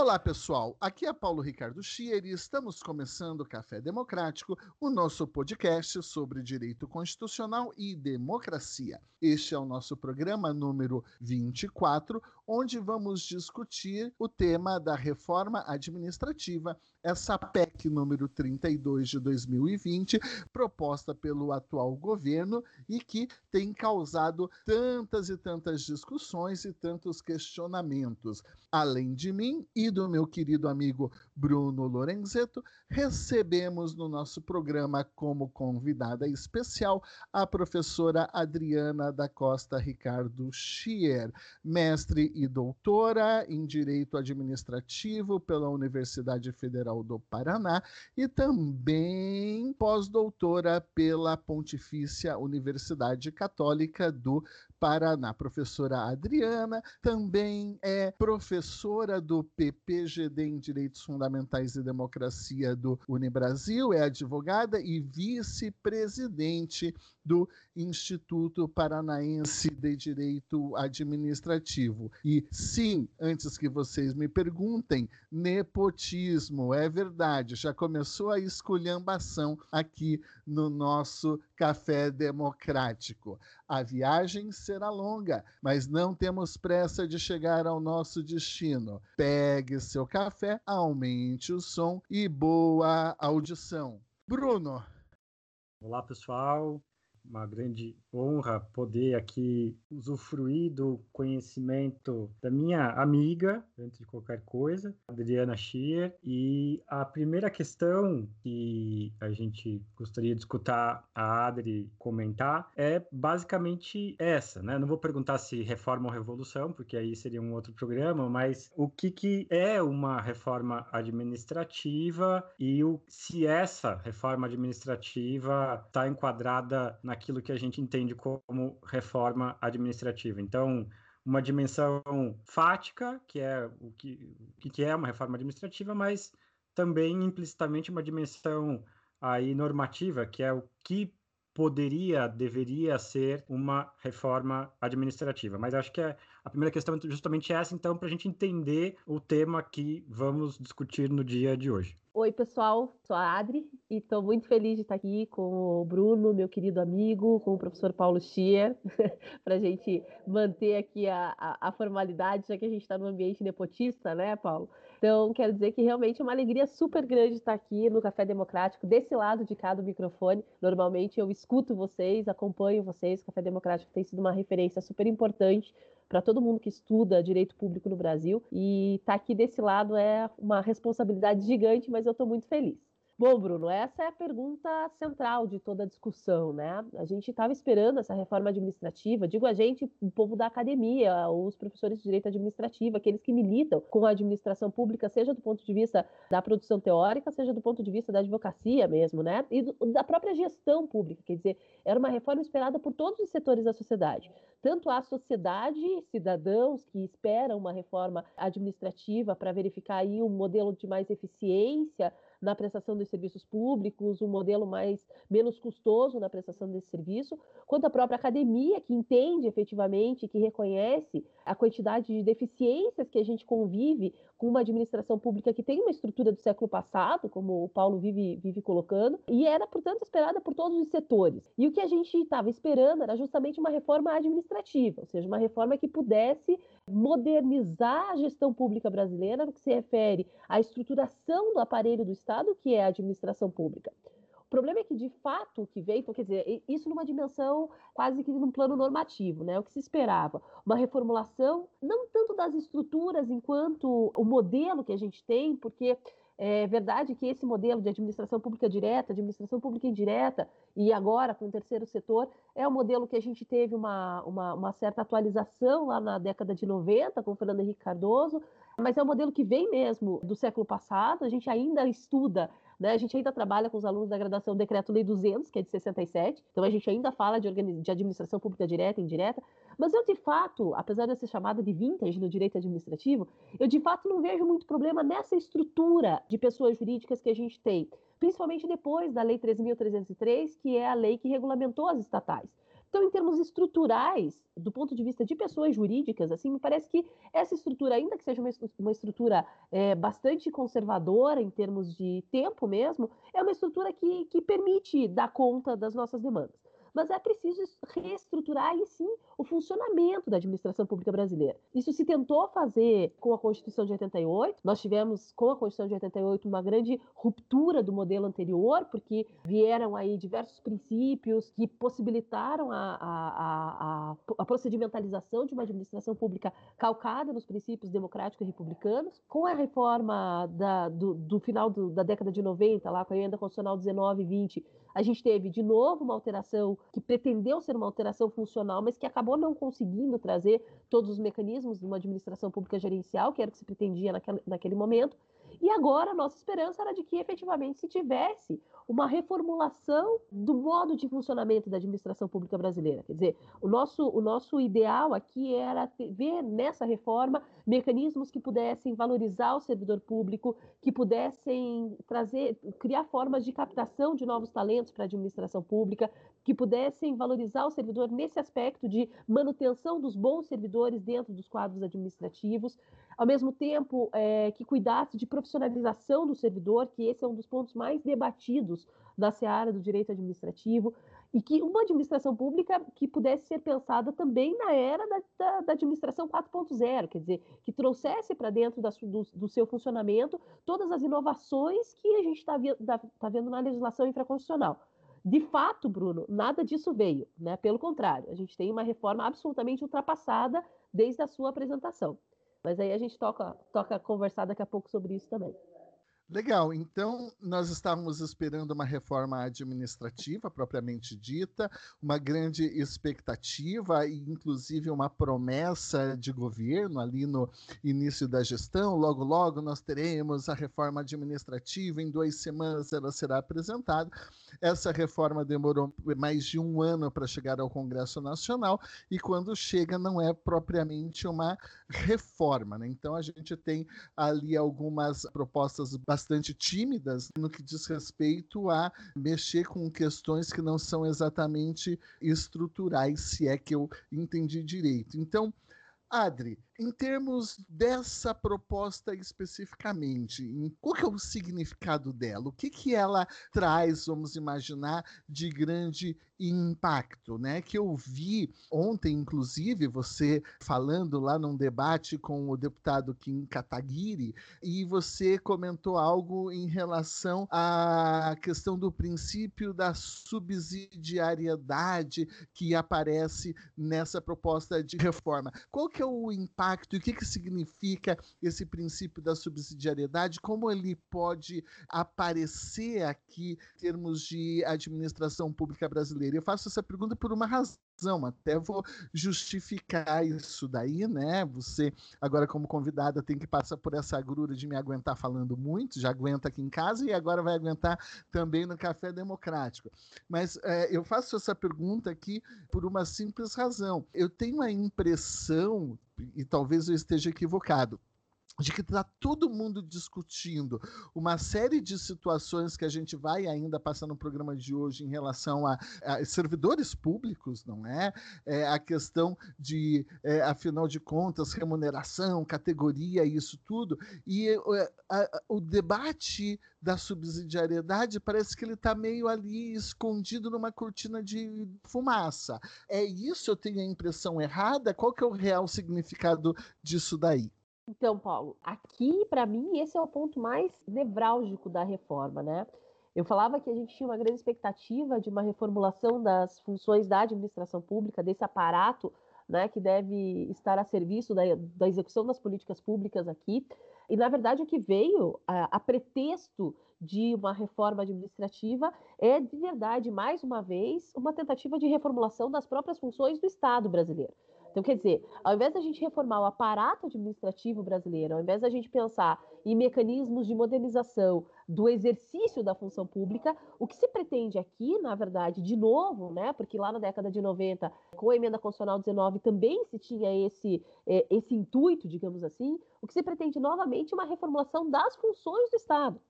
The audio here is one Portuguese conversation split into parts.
Olá, pessoal. Aqui é Paulo Ricardo Schier e estamos começando o Café Democrático, o nosso podcast sobre direito constitucional e democracia. Este é o nosso programa número 24, onde vamos discutir o tema da reforma administrativa, essa PEC número 32 de 2020, proposta pelo atual governo e que tem causado tantas e tantas discussões e tantos questionamentos. Além de mim e do meu querido amigo Bruno Lorenzetto, recebemos no nosso programa como convidada especial a professora Adriana da Costa Ricardo Schier, mestre e doutora em Direito Administrativo pela Universidade Federal do Paraná e também pós-doutora pela Pontifícia Universidade Católica do Paraná. Professora Adriana também é professora do PPGD em Direitos Fundamentais e Democracia do Unibrasil, é advogada e vice-presidente do Instituto Paranaense de Direito Administrativo. E sim, antes que vocês me perguntem, nepotismo, é verdade, já começou a esculhambação aqui no nosso Café Democrático. A viagem será longa, mas não temos pressa de chegar ao nosso destino. Pegue seu café, aumente o som e boa audição. Bruno. Olá, pessoal uma grande honra poder aqui usufruir do conhecimento da minha amiga, antes de qualquer coisa, Adriana Schier. E a primeira questão que a gente gostaria de escutar a Adri comentar é basicamente essa, né? Não vou perguntar se reforma ou revolução, porque aí seria um outro programa, mas o que, que é uma reforma administrativa e o, se essa reforma administrativa está enquadrada naquilo que a gente entende como reforma administrativa. Então, uma dimensão fática, que é o que, que é uma reforma administrativa, mas também implicitamente uma dimensão aí normativa, que é o que poderia, deveria ser uma reforma administrativa. Mas acho que é, a primeira questão é justamente essa, então, para a gente entender o tema que vamos discutir no dia de hoje. Oi, pessoal, sou a Adri e estou muito feliz de estar aqui com o Bruno, meu querido amigo, com o professor Paulo Schier, para a gente manter aqui a, a, a, formalidade, já que a gente está no ambiente nepotista, né, Paulo? Então, quero dizer que realmente é uma alegria super grande estar aqui no Café Democrático, desse lado de cá do microfone. Normalmente eu escuto vocês, acompanho vocês, o Café Democrático tem sido uma referência super importante para todo mundo que estuda direito público no Brasil. E estar tá aqui desse lado é uma responsabilidade gigante, mas eu estou muito feliz. Bom, Bruno, essa é a pergunta central de toda a discussão, né? A gente estava esperando essa reforma administrativa, digo a gente, o povo da academia, os professores de direito administrativo, aqueles que militam com a administração pública, seja do ponto de vista da produção teórica, seja do ponto de vista da advocacia mesmo, né? E do, da própria gestão pública, quer dizer, era uma reforma esperada por todos os setores da sociedade. Tanto a sociedade, cidadãos que esperam uma reforma administrativa para verificar aí um modelo de mais eficiência, na prestação dos serviços públicos, um modelo mais menos custoso na prestação desse serviço, quanto a própria academia, que entende efetivamente, que reconhece a quantidade de deficiências que a gente convive com uma administração pública que tem uma estrutura do século passado, como o Paulo vive, vive colocando, e era, portanto, esperada por todos os setores. E o que a gente estava esperando era justamente uma reforma administrativa, ou seja, uma reforma que pudesse modernizar a gestão pública brasileira no que se refere à estruturação do aparelho do Estado, que é a administração pública. O problema é que, de fato, o que veio, quer dizer, isso numa dimensão quase que num plano normativo, né? O que se esperava? Uma reformulação, não tanto das estruturas enquanto o modelo que a gente tem, porque é verdade que esse modelo de administração pública direta, administração pública indireta, e agora com o terceiro setor, é um modelo que a gente teve uma, uma, uma certa atualização lá na década de 90, com Fernando Henrique Cardoso, mas é um modelo que vem mesmo do século passado, a gente ainda estuda né? A gente ainda trabalha com os alunos da graduação Decreto-Lei 200, que é de 67, então a gente ainda fala de, de administração pública direta e indireta, mas eu, de fato, apesar de ser chamada de vintage no direito administrativo, eu, de fato, não vejo muito problema nessa estrutura de pessoas jurídicas que a gente tem, principalmente depois da Lei 13.303, que é a lei que regulamentou as estatais. Então, em termos estruturais, do ponto de vista de pessoas jurídicas, assim, me parece que essa estrutura, ainda que seja uma, uma estrutura é, bastante conservadora em termos de tempo mesmo, é uma estrutura que, que permite dar conta das nossas demandas mas é preciso reestruturar aí sim o funcionamento da administração pública brasileira. Isso se tentou fazer com a Constituição de 88. Nós tivemos com a Constituição de 88 uma grande ruptura do modelo anterior, porque vieram aí diversos princípios que possibilitaram a, a, a, a procedimentalização de uma administração pública calcada nos princípios democráticos e republicanos. Com a reforma da, do, do, final do, da década de 90, lá com a emenda constitucional 19 e 20, a gente teve de novo uma alteração que pretendeu ser uma alteração funcional, mas que acabou não conseguindo trazer todos os mecanismos de uma administração pública gerencial, que era o que se pretendia naquele, naquele momento. E agora a nossa esperança era de que efetivamente se tivesse uma reformulação do modo de funcionamento da administração pública brasileira. Quer dizer, o nosso, o nosso ideal aqui era ter, ver nessa reforma mecanismos que pudessem valorizar o servidor público, que pudessem trazer, criar formas de captação de novos talentos para a administração pública, que pudessem valorizar o servidor nesse aspecto de manutenção dos bons servidores dentro dos quadros administrativos, ao mesmo tempo é, que cuidasse de profissionalização do servidor, que esse é um dos pontos mais debatidos da seara do direito administrativo, e que uma administração pública que pudesse ser pensada também na era da, da, da administração 4.0, quer dizer, que trouxesse para dentro da, do, do, seu funcionamento todas as inovações que a gente está tá vendo na legislação infraconstitucional. De fato, Bruno, nada disso veio, né? Pelo contrário, a gente tem uma reforma absolutamente ultrapassada desde a sua apresentação. Mas aí a gente toca, toca conversar daqui a pouco sobre isso também. Legal, então nós estávamos esperando uma reforma administrativa propriamente dita, uma grande expectativa e inclusive uma promessa de governo ali no início da gestão. Logo, logo nós teremos a reforma administrativa, em duas semanas ela será apresentada. Essa reforma demorou mais de um ano para chegar ao Congresso Nacional e quando chega não é propriamente uma reforma. Né? Então a gente tem ali algumas propostas bastante bastante tímidas no que diz respeito a mexer com questões que não são exatamente estruturais, se é que eu entendi direito. Então, Adri, em termos dessa proposta especificamente, qual que é o significado dela? O que, que ela traz, vamos imaginar, de grande impacto, né? Que eu vi ontem, inclusive, você falando lá num debate com o deputado Kim Kataguiri, e você comentou algo em relação à questão do princípio da subsidiariedade que aparece nessa proposta de reforma. Qual que é o impacto impacto e o que, que significa esse princípio da subsidiariedade, como ele pode aparecer aqui em termos de administração pública brasileira. Eu faço essa pergunta por uma razão até vou justificar isso daí, né? Você, agora como convidada, tem que passar por essa agrura de me aguentar falando muito, já aguenta aqui em casa e agora vai aguentar também no Café Democrático. Mas é, eu faço essa pergunta aqui por uma simples razão. Eu tenho a impressão, e talvez eu esteja equivocado, de que está todo mundo discutindo uma série de situações que a gente vai ainda passar no programa de hoje em relação a, a servidores públicos, não é? é a questão de, é, afinal de contas, remuneração, categoria, isso tudo. E é, a, o debate da subsidiariedade parece que ele está meio ali escondido numa cortina de fumaça. É isso? Eu tenho a impressão errada? Qual que é o real significado disso daí? Então, Paulo, aqui, para mim, esse é o ponto mais nevrálgico da reforma, né? Eu falava que a gente tinha uma grande expectativa de uma reformulação das funções da administração pública, desse aparato né, que deve estar a serviço da, da, execução das políticas públicas aqui. E, na verdade, o que veio a, a pretexto de uma reforma administrativa é, de verdade, mais uma vez, uma tentativa de reformulação das próprias funções do Estado brasileiro. Então, quer dizer, ao invés da gente reformar o aparato administrativo brasileiro, ao invés da gente pensar em mecanismos de modernização do exercício da função pública, o que se pretende aqui, na verdade, de novo, né, porque lá na década de 90, com a emenda constitucional 19, também se tinha esse, é, esse intuito, digamos assim, o que se pretende novamente é uma reformulação das funções do Estado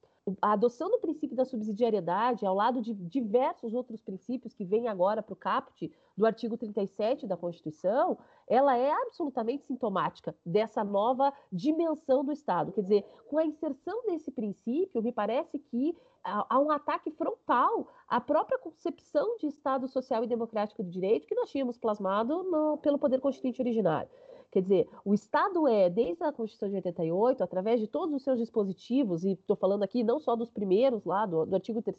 a adoção do princípio da subsidiariedade, ao lado de diversos outros princípios que vêm agora para o caput do artigo 37 da Constituição, ela é absolutamente sintomática dessa nova dimensão do Estado. Quer dizer, com a inserção desse princípio, me parece que há um ataque frontal à própria concepção de Estado social e democrático de direito que nós tínhamos plasmado no, pelo Poder Constituinte originário. Quer dizer, o Estado é, desde a Constituição de 88, através de todos os seus dispositivos, e estou falando aqui não só dos primeiros lá, do, do artigo 3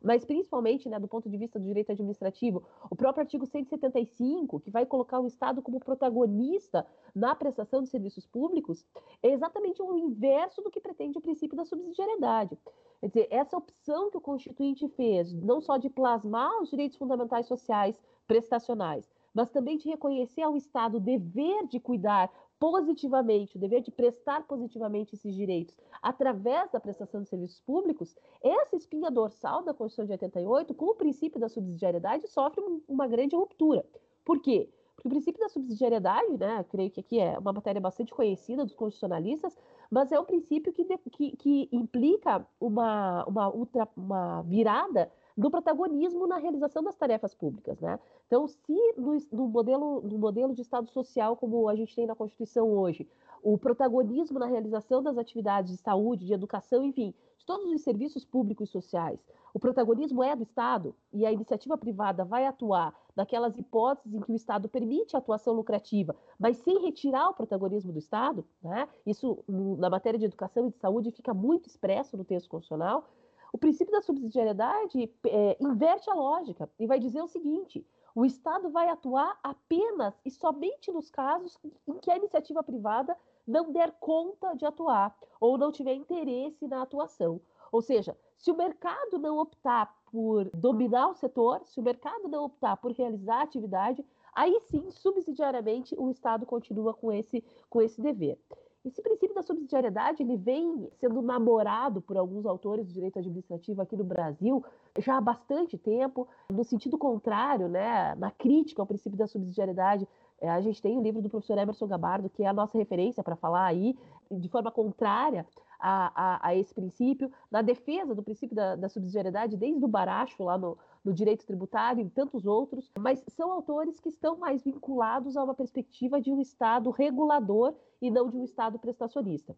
mas principalmente né, do ponto de vista do direito administrativo, o próprio artigo 175, que vai colocar o Estado como protagonista na prestação de serviços públicos, é exatamente o inverso do que pretende o princípio da subsidiariedade. Quer dizer, essa opção que o Constituinte fez, não só de plasmar os direitos fundamentais sociais prestacionais, mas também de reconhecer ao Estado o dever de cuidar positivamente, o dever de prestar positivamente esses direitos através da prestação de serviços públicos, essa espinha dorsal da Constituição de 88, com o princípio da subsidiariedade, sofre uma grande ruptura. Por quê? Porque o princípio da subsidiariedade, né, creio que aqui é uma matéria bastante conhecida dos constitucionalistas, mas é um princípio que, que, que implica uma, uma, ultra, uma virada do protagonismo na realização das tarefas públicas, né? Então, se no, no, modelo, no modelo de Estado social como a gente tem na Constituição hoje, o protagonismo na realização das atividades de saúde, de educação, enfim, de todos os serviços públicos e sociais, o protagonismo é do Estado e a iniciativa privada vai atuar naquelas hipóteses em que o Estado permite a atuação lucrativa, mas sem retirar o protagonismo do Estado, né? Isso na matéria de educação e de saúde fica muito expresso no texto constitucional. O princípio da subsidiariedade é, inverte a lógica e vai dizer o seguinte: o Estado vai atuar apenas e somente nos casos em que a iniciativa privada não der conta de atuar ou não tiver interesse na atuação. Ou seja, se o mercado não optar por dominar o setor, se o mercado não optar por realizar a atividade, aí sim, subsidiariamente, o Estado continua com esse, com esse dever. Esse princípio da subsidiariedade ele vem sendo namorado por alguns autores do direito administrativo aqui no Brasil já há bastante tempo, no sentido contrário, né, na crítica ao princípio da subsidiariedade. É, a gente tem o livro do professor Emerson Gabardo, que é a nossa referência para falar aí, de forma contrária a, a, a, esse princípio, na defesa do princípio da, da subsidiariedade, desde o Baracho, lá no, no direito tributário e tantos outros, mas são autores que estão mais vinculados a uma perspectiva de um Estado regulador e não de um Estado prestacionista.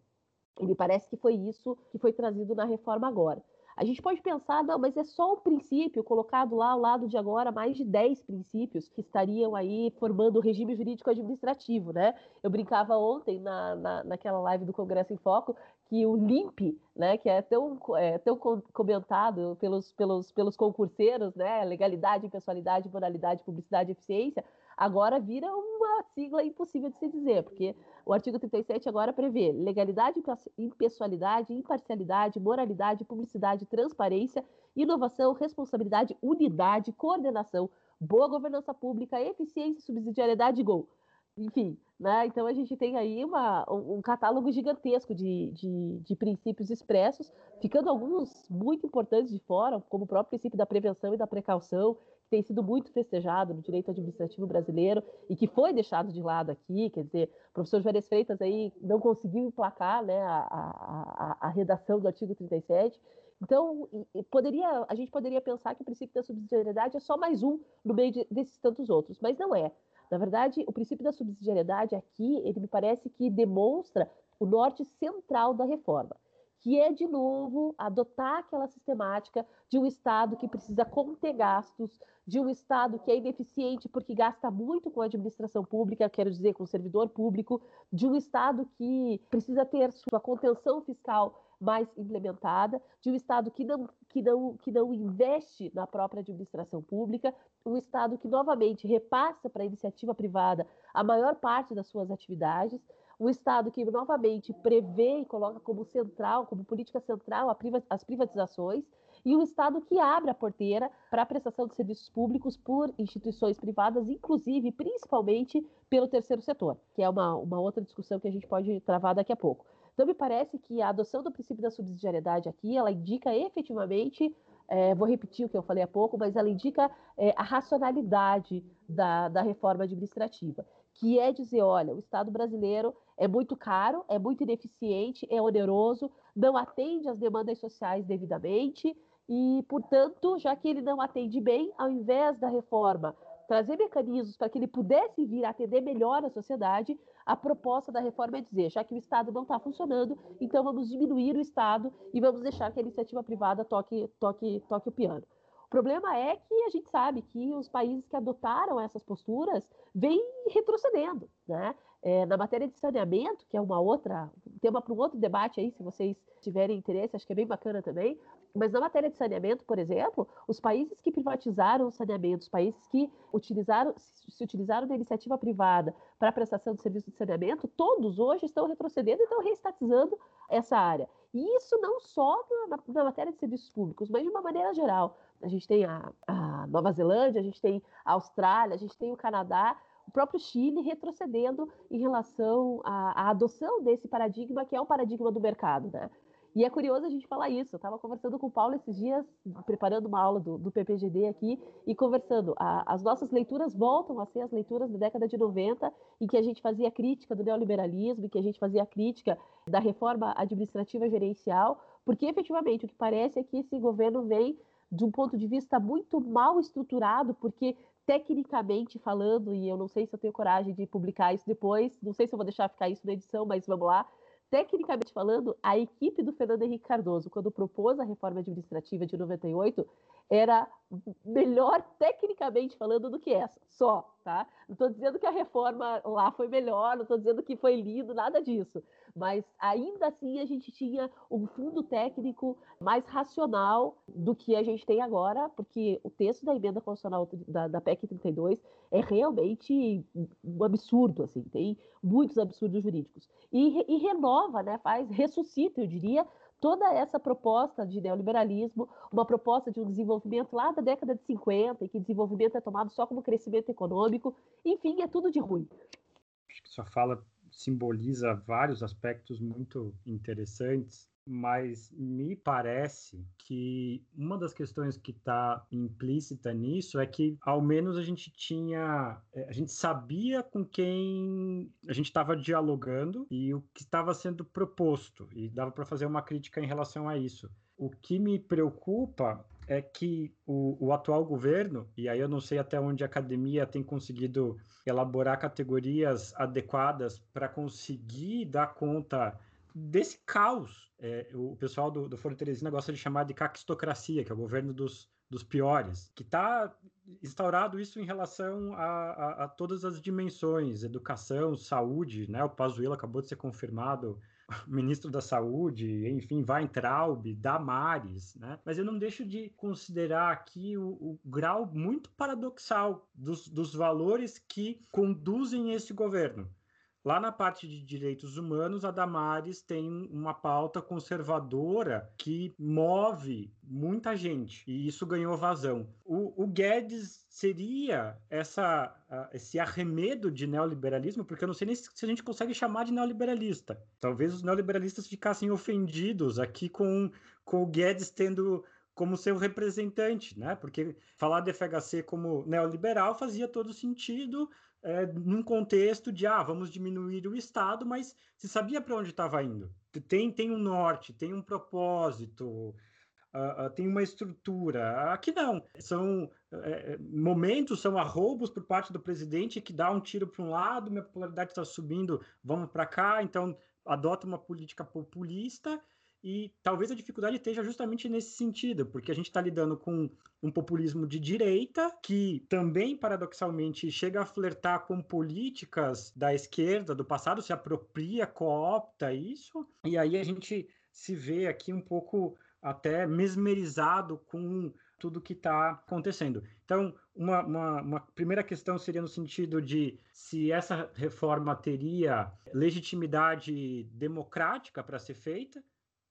E me parece que foi isso que foi trazido na reforma agora. A gente pode pensar, não, mas é só um princípio colocado lá ao lado de agora mais de 10 princípios que estariam aí formando o regime jurídico administrativo, né? Eu brincava ontem na, na, naquela live do Congresso em Foco que o LIMP, né, que é tão, é, tão comentado pelos, pelos, pelos concurseiros, né, legalidade, impessoalidade, moralidade, publicidade eficiência, agora vira uma sigla impossível de se dizer, porque o artigo 37 agora prevê legalidade, impessoalidade, imparcialidade, moralidade, publicidade, transparência, inovação, responsabilidade, unidade, coordenação, boa governança pública, eficiência, subsidiariedade e gol enfim, né? Então a gente tem aí uma, um, catálogo gigantesco de, de, de, princípios expressos, ficando alguns muito importantes de fora, como o próprio princípio da prevenção e da precaução, tem sido muito festejado no direito administrativo brasileiro e que foi deixado de lado aqui, quer dizer, o professor Juarez Freitas aí não conseguiu emplacar né, a, a, a, redação do artigo 37, então, poderia, a gente poderia pensar que o princípio da subsidiariedade é só mais um no meio de, desses tantos outros, mas não é. Na verdade, o princípio da subsidiariedade aqui, ele me parece que demonstra o norte central da reforma, que é, de novo, adotar aquela sistemática de um Estado que precisa conter gastos, de um Estado que é ineficiente porque gasta muito com a administração pública, quero dizer, com o servidor público, de um Estado que precisa ter sua contenção fiscal mais implementada, de um Estado que não, que, não, que não investe na própria administração pública, um Estado que novamente repassa para a iniciativa privada a maior parte das suas atividades, um Estado que novamente prevê e coloca como central, como política central, as privatizações, e um Estado que abre a porteira para a prestação de serviços públicos por instituições privadas, inclusive, principalmente, pelo terceiro setor, que é uma, uma outra discussão que a gente pode travar daqui a pouco. Então, me parece que a adoção do princípio da subsidiariedade aqui, ela indica efetivamente, é, vou repetir o que eu falei há pouco, mas ela indica é, a racionalidade da, da reforma administrativa, que é dizer, olha, o Estado brasileiro é muito caro, é muito ineficiente, é oneroso, não atende às demandas sociais devidamente, e, portanto, já que ele não atende bem, ao invés da reforma trazer mecanismos para que ele pudesse vir a atender melhor a sociedade, a proposta da reforma é dizer, já que o Estado não está funcionando, então vamos diminuir o Estado e vamos deixar que a iniciativa privada toque, toque, toque o piano. O problema é que a gente sabe que os países que adotaram essas posturas vêm retrocedendo, né? É, na matéria de saneamento, que é uma outra, tema para um outro debate aí, se vocês tiverem interesse, acho que é bem bacana também, mas na matéria de saneamento, por exemplo, os países que privatizaram o saneamento, os países que utilizaram, se utilizaram da iniciativa privada para a prestação de serviço de saneamento, todos hoje estão retrocedendo e estão reestatizando essa área. E isso não só na, na, matéria de serviços públicos, mas de uma maneira geral. A gente tem a, a Nova Zelândia, a gente tem a Austrália, a gente tem o Canadá, o próprio Chile retrocedendo em relação à, à, adoção desse paradigma, que é o paradigma do mercado. Né? E é curioso a gente falar isso. Eu estava conversando com o Paulo esses dias, preparando uma aula do, do PPGD aqui, e conversando. A, as nossas leituras voltam a ser as leituras da década de 90, em que a gente fazia crítica do neoliberalismo, em que a gente fazia crítica da reforma administrativa gerencial, porque efetivamente o que parece é que esse governo vem de um ponto de vista muito mal estruturado, porque tecnicamente falando, e eu não sei se eu tenho coragem de publicar isso depois, não sei se eu vou deixar ficar isso na edição, mas vamos lá tecnicamente falando, a equipe do Fernando Henrique Cardoso, quando propôs a reforma administrativa de 98, era melhor tecnicamente falando do que essa, só, tá? Não estou dizendo que a reforma lá foi melhor, não estou dizendo que foi lindo, nada disso mas ainda assim a gente tinha um fundo técnico mais racional do que a gente tem agora, porque o texto da emenda constitucional da, da PEC 32 é realmente um absurdo, assim, tem muitos absurdos jurídicos. E, e renova, né, faz, ressuscita, eu diria, toda essa proposta de neoliberalismo, uma proposta de um desenvolvimento lá da década de 50, em que desenvolvimento é tomado só como crescimento econômico, enfim, é tudo de ruim. Sua fala simboliza vários aspectos muito interessantes, mas me parece que uma das questões que está implícita nisso é que ao menos a gente tinha, é, a gente sabia com quem a gente estava dialogando e o que estava sendo proposto e dava para fazer uma crítica em relação a isso. O que me preocupa é que o, o, atual governo, e aí eu não sei até onde a academia tem conseguido elaborar categorias adequadas para conseguir dar conta desse caos. É, o pessoal do, do Foro Teresina gosta de chamar de caquistocracia, que é o governo dos, dos piores, que está instaurado isso em relação a, a, a, todas as dimensões, educação, saúde, né? O Pazuello acabou de ser confirmado ministro da Saúde, enfim, Weintraub, Damares, né? Mas eu não deixo de considerar aqui o, o grau muito paradoxal dos, dos valores que conduzem esse governo. Lá na parte de direitos humanos, a Damares tem uma pauta conservadora que move muita gente, e isso ganhou vazão. O, o Guedes seria essa, esse arremedo de neoliberalismo, porque eu não sei nem se a gente consegue chamar de neoliberalista. Talvez os neoliberalistas ficassem ofendidos aqui com, com o Guedes tendo como seu representante, né? Porque falar de FHC como neoliberal fazia todo sentido, é, num contexto de ah, vamos diminuir o Estado, mas se sabia para onde estava indo. Tem, tem um norte, tem um propósito, uh, uh, tem uma estrutura. Aqui não. São uh, momentos, são arroubos por parte do presidente que dá um tiro para um lado, minha popularidade está subindo, vamos para cá, então adota uma política populista e talvez a dificuldade esteja justamente nesse sentido, porque a gente está lidando com um populismo de direita, que também, paradoxalmente, chega a flertar com políticas da esquerda do passado, se apropria, coopta isso, e aí a gente se vê aqui um pouco até mesmerizado com tudo que está acontecendo. Então, uma, uma, uma, primeira questão seria no sentido de se essa reforma teria legitimidade democrática para ser feita,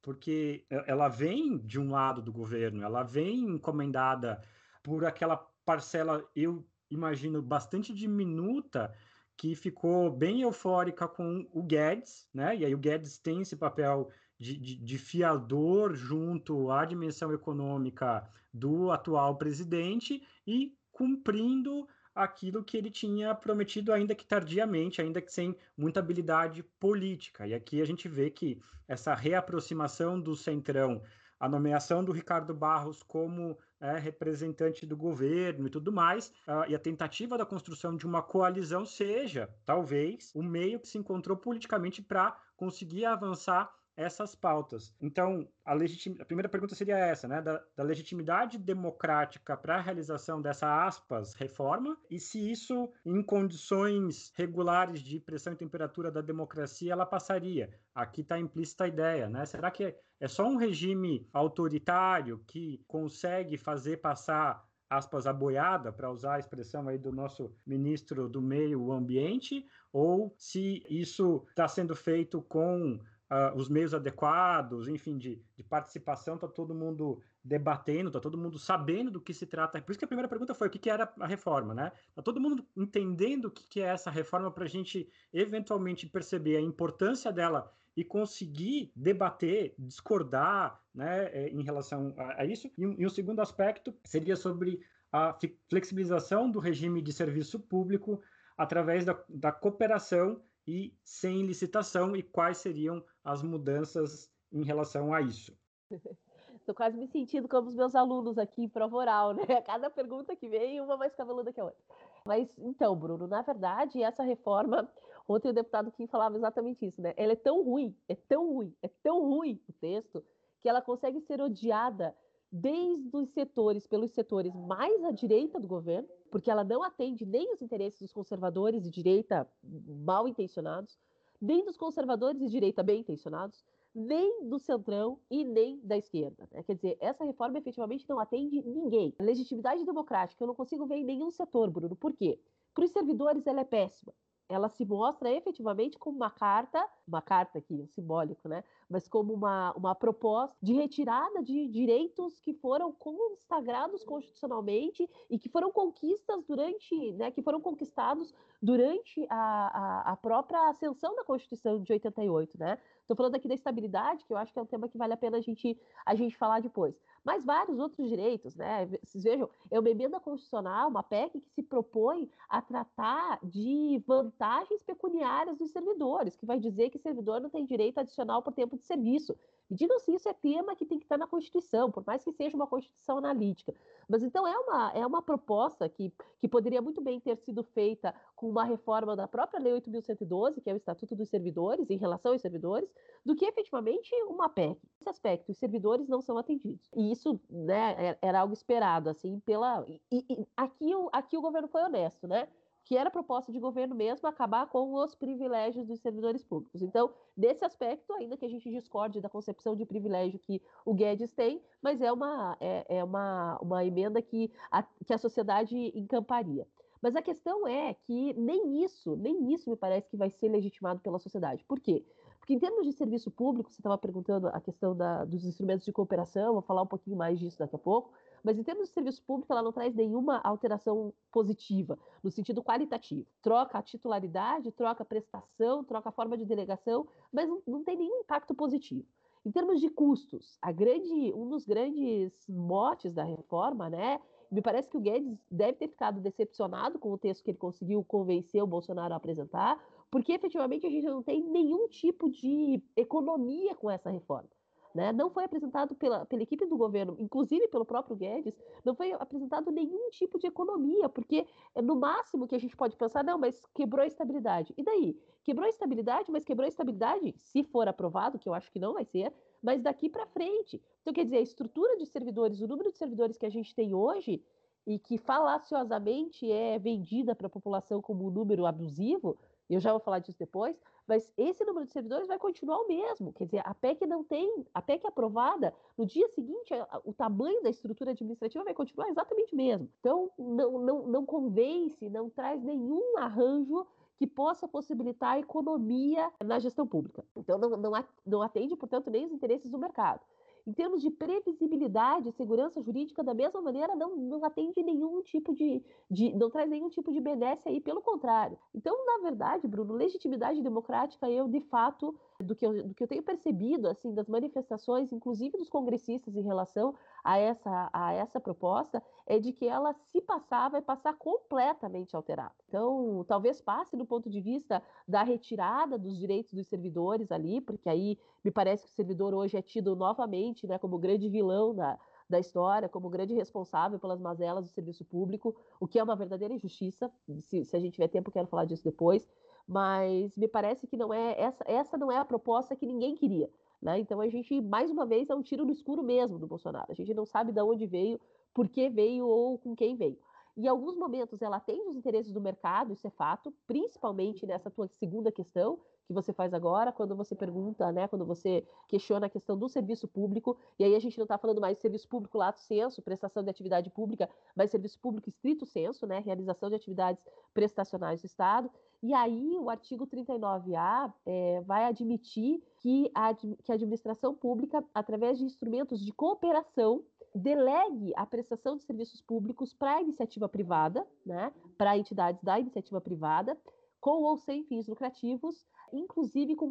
porque ela vem de um lado do governo, ela vem encomendada por aquela parcela, eu imagino, bastante diminuta que ficou bem eufórica com o Guedes, né? E aí o Guedes tem esse papel de, de, de, fiador junto à dimensão econômica do atual presidente e cumprindo aquilo que ele tinha prometido, ainda que tardiamente, ainda que sem muita habilidade política. E aqui a gente vê que essa reaproximação do Centrão, a nomeação do Ricardo Barros como é, representante do governo e tudo mais, uh, e a tentativa da construção de uma coalizão seja, talvez, o meio que se encontrou politicamente para conseguir avançar essas pautas. Então, a, a primeira pergunta seria essa, né, da, da legitimidade democrática para a realização dessa aspas reforma e se isso, em condições regulares de pressão e temperatura da democracia, ela passaria. Aqui está implícita a ideia, né? Será que é só um regime autoritário que consegue fazer passar aspas, a boiada, para usar a expressão aí do nosso ministro do Meio Ambiente, ou se isso está sendo feito com uh, os meios adequados, enfim, de, de participação, está todo mundo debatendo, está todo mundo sabendo do que se trata. Por isso que a primeira pergunta foi o que, que era a reforma, né? Está todo mundo entendendo o que, que é essa reforma para a gente eventualmente perceber a importância dela e conseguir debater, discordar né, é, em relação a, a isso. E um, e um segundo aspecto seria sobre a flexibilização do regime de serviço público através da, da cooperação e sem licitação e quais seriam as mudanças em relação a isso. Estou quase me sentindo como os meus alunos aqui em prova oral, né? Cada pergunta que vem, uma mais cabeluda que a outra. Mas então, Bruno, na verdade, essa reforma, ontem o deputado Kim falava exatamente isso, né? Ela é tão ruim, é tão ruim, é tão ruim o texto, que ela consegue ser odiada desde os setores, pelos setores mais à direita do governo, porque ela não atende nem os interesses dos conservadores de direita mal intencionados, nem dos conservadores de direita bem intencionados, nem do centrão e nem da esquerda. Né? Quer dizer, essa reforma efetivamente não atende ninguém. A legitimidade democrática eu não consigo ver em nenhum setor, Bruno. Por quê? Para os servidores ela é péssima ela se mostra efetivamente como uma carta, uma carta aqui, um simbólico, né? Mas como uma, uma proposta de retirada de direitos que foram consagrados constitucionalmente e que foram conquistas durante, né? Que foram conquistados durante a, a, a própria ascensão da Constituição de 88, né? Estou falando aqui da estabilidade, que eu acho que é um tema que vale a pena a gente, a gente falar depois. Mas vários outros direitos, né? Vocês vejam, é uma emenda constitucional, uma PEC que se propõe a tratar de vantagens pecuniárias dos servidores, que vai dizer que servidor não tem direito adicional por tempo de serviço. Me digam se isso é tema que tem que estar na Constituição, por mais que seja uma Constituição analítica. Mas então é uma, é uma proposta que, que poderia muito bem ter sido feita com uma reforma da própria Lei 8.112, que é o Estatuto dos Servidores, em relação aos servidores, do que efetivamente uma PEC. Nesse aspecto, os servidores não são atendidos. E isso né, é, era algo esperado, assim, pela. E, e, aqui, aqui o governo foi honesto, né? que era proposta de governo mesmo acabar com os privilégios dos servidores públicos. Então, nesse aspecto, ainda que a gente discorde da concepção de privilégio que o Guedes tem, mas é uma, é, é uma, uma emenda que a, que a sociedade encamparia. Mas a questão é que nem isso, nem isso me parece que vai ser legitimado pela sociedade. Por quê? Porque em termos de serviço público, você estava perguntando a questão da, dos instrumentos de cooperação, vou falar um pouquinho mais disso daqui a pouco, mas em termos de serviço público, ela não traz nenhuma alteração positiva, no sentido qualitativo. Troca a titularidade, troca a prestação, troca a forma de delegação, mas não, não tem nenhum impacto positivo. Em termos de custos, a grande, um dos grandes motes da reforma, né, me parece que o Guedes deve ter ficado decepcionado com o texto que ele conseguiu convencer o Bolsonaro a apresentar, porque efetivamente a gente não tem nenhum tipo de economia com essa reforma. Né? Não foi apresentado pela, pela equipe do governo, inclusive pelo próprio Guedes, não foi apresentado nenhum tipo de economia, porque é no máximo que a gente pode pensar, não, mas quebrou a estabilidade. E daí? Quebrou a estabilidade, mas quebrou a estabilidade, se for aprovado, que eu acho que não vai ser, mas daqui para frente. Então, quer dizer, a estrutura de servidores, o número de servidores que a gente tem hoje, e que falaciosamente é vendida para a população como um número abusivo, eu já vou falar disso depois, mas esse número de servidores vai continuar o mesmo. Quer dizer, a PEC não tem, a PEC aprovada, no dia seguinte, o tamanho da estrutura administrativa vai continuar exatamente o mesmo. Então, não, não, não convence, não traz nenhum arranjo que possa possibilitar a economia na gestão pública. Então, não, não, não atende, portanto, nem os interesses do mercado. Em termos de previsibilidade segurança jurídica, da mesma maneira, não, não atende nenhum tipo de, de. não traz nenhum tipo de benesse aí, pelo contrário. Então, na verdade, Bruno, legitimidade democrática, eu, de fato, do que eu, do que eu tenho percebido, assim, das manifestações, inclusive dos congressistas em relação a essa, a essa proposta é de que ela, se passar, vai passar completamente alterada. Então, talvez passe do ponto de vista da retirada dos direitos dos servidores ali, porque aí me parece que o servidor hoje é tido novamente né, como grande vilão da, da história, como grande responsável pelas mazelas do serviço público, o que é uma verdadeira injustiça. Se, se a gente tiver tempo, quero falar disso depois. Mas me parece que não é essa, essa não é a proposta que ninguém queria. Né? Então a gente, mais uma vez, é um tiro no escuro mesmo do Bolsonaro. A gente não sabe de onde veio, por que veio ou com quem veio. Em alguns momentos ela atende os interesses do mercado, isso é fato, principalmente nessa tua segunda questão que você faz agora, quando você pergunta, né, quando você questiona a questão do serviço público, e aí a gente não está falando mais de serviço público lato senso, prestação de atividade pública, mas serviço público estrito senso, né, realização de atividades prestacionais do Estado, e aí, o artigo 39A é, vai admitir que a, que a administração pública, através de instrumentos de cooperação, delegue a prestação de serviços públicos para a iniciativa privada, né, para entidades da iniciativa privada, com ou sem fins lucrativos, inclusive com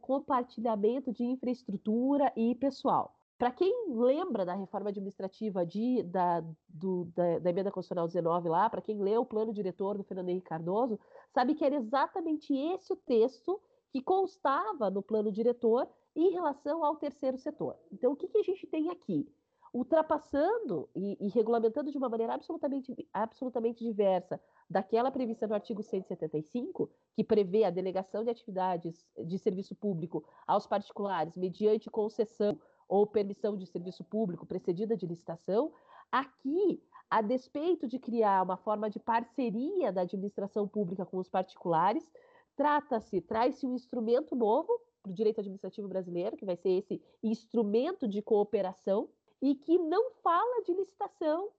compartilhamento de infraestrutura e pessoal. Para quem lembra da reforma administrativa de, da, do, da, da emenda constitucional 19 lá, para quem leu o plano diretor do Fernando Henrique Cardoso, sabe que era exatamente esse o texto que constava no plano diretor em relação ao terceiro setor. Então, o que, que a gente tem aqui? Ultrapassando e, e, regulamentando de uma maneira absolutamente, absolutamente diversa daquela prevista no artigo 175, que prevê a delegação de atividades de serviço público aos particulares mediante concessão ou permissão de serviço público precedida de licitação, aqui, a despeito de criar uma forma de parceria da administração pública com os particulares, trata-se, traz-se um instrumento novo para o direito administrativo brasileiro, que vai ser esse instrumento de cooperação, e que não fala de licitação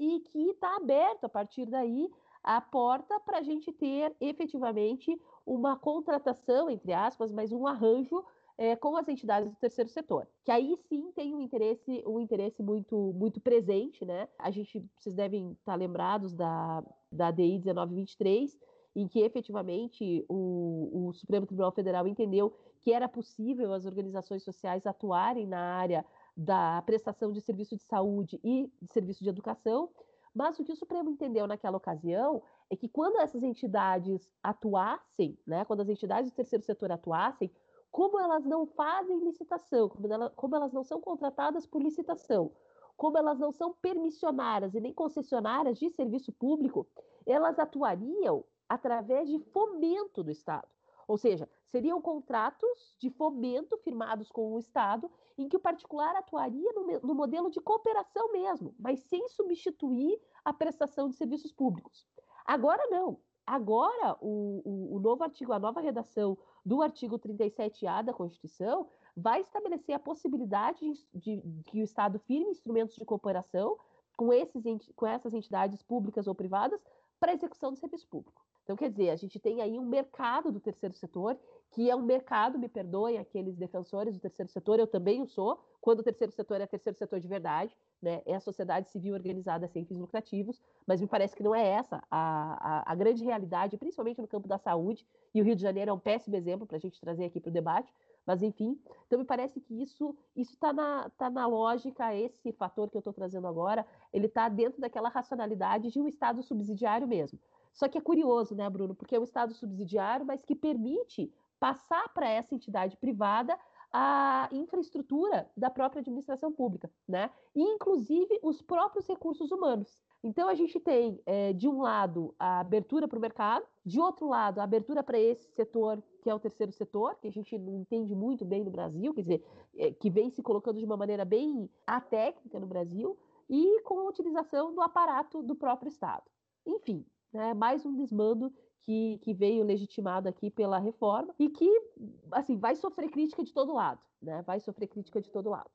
e que está aberto a partir daí a porta para a gente ter efetivamente uma contratação, entre aspas, mas um arranjo é, com as entidades do terceiro setor, que aí sim tem um interesse, um interesse muito, muito presente, né? A gente, vocês devem estar lembrados da, da DI 1923, em que efetivamente o, o Supremo Tribunal Federal entendeu que era possível as organizações sociais atuarem na área da prestação de serviço de saúde e de serviço de educação, mas o que o Supremo entendeu naquela ocasião é que quando essas entidades atuassem, né, quando as entidades do terceiro setor atuassem, como elas não fazem licitação, como, ela, como elas não são contratadas por licitação, como elas não são permissionárias e nem concessionárias de serviço público, elas atuariam através de fomento do Estado. Ou seja, seriam contratos de fomento firmados com o Estado, em que o particular atuaria no, no modelo de cooperação mesmo, mas sem substituir a prestação de serviços públicos. Agora não. Agora, o, o, o novo artigo, a nova redação do artigo 37A da Constituição vai estabelecer a possibilidade de, de, que o Estado firme instrumentos de cooperação com, esses, com essas entidades públicas ou privadas para execução do serviço público. Então, quer dizer, a gente tem aí um mercado do terceiro setor, que é um mercado, me perdoem aqueles defensores do terceiro setor, eu também o sou, quando o terceiro setor é terceiro setor de verdade, né, é a sociedade civil organizada sem fins lucrativos, mas me parece que não é essa a, a, a grande realidade, principalmente no campo da saúde, e o Rio de Janeiro é um péssimo exemplo para a gente trazer aqui para o debate, mas enfim, então me parece que isso está na, tá na lógica, esse fator que eu estou trazendo agora, ele está dentro daquela racionalidade de um Estado subsidiário mesmo. Só que é curioso, né, Bruno, porque é um Estado subsidiário, mas que permite passar para essa entidade privada a infraestrutura da própria administração pública, né? E, inclusive os próprios recursos humanos. Então a gente tem, é, de um lado, a abertura para o mercado, de outro lado, a abertura para esse setor que é o terceiro setor, que a gente não entende muito bem no Brasil, quer dizer, é, que vem se colocando de uma maneira bem atécnica no Brasil, e com a utilização do aparato do próprio Estado. Enfim, né, mais um desmando que, que veio legitimado aqui pela reforma e que, assim, vai sofrer crítica de todo lado, né? Vai sofrer crítica de todo lado.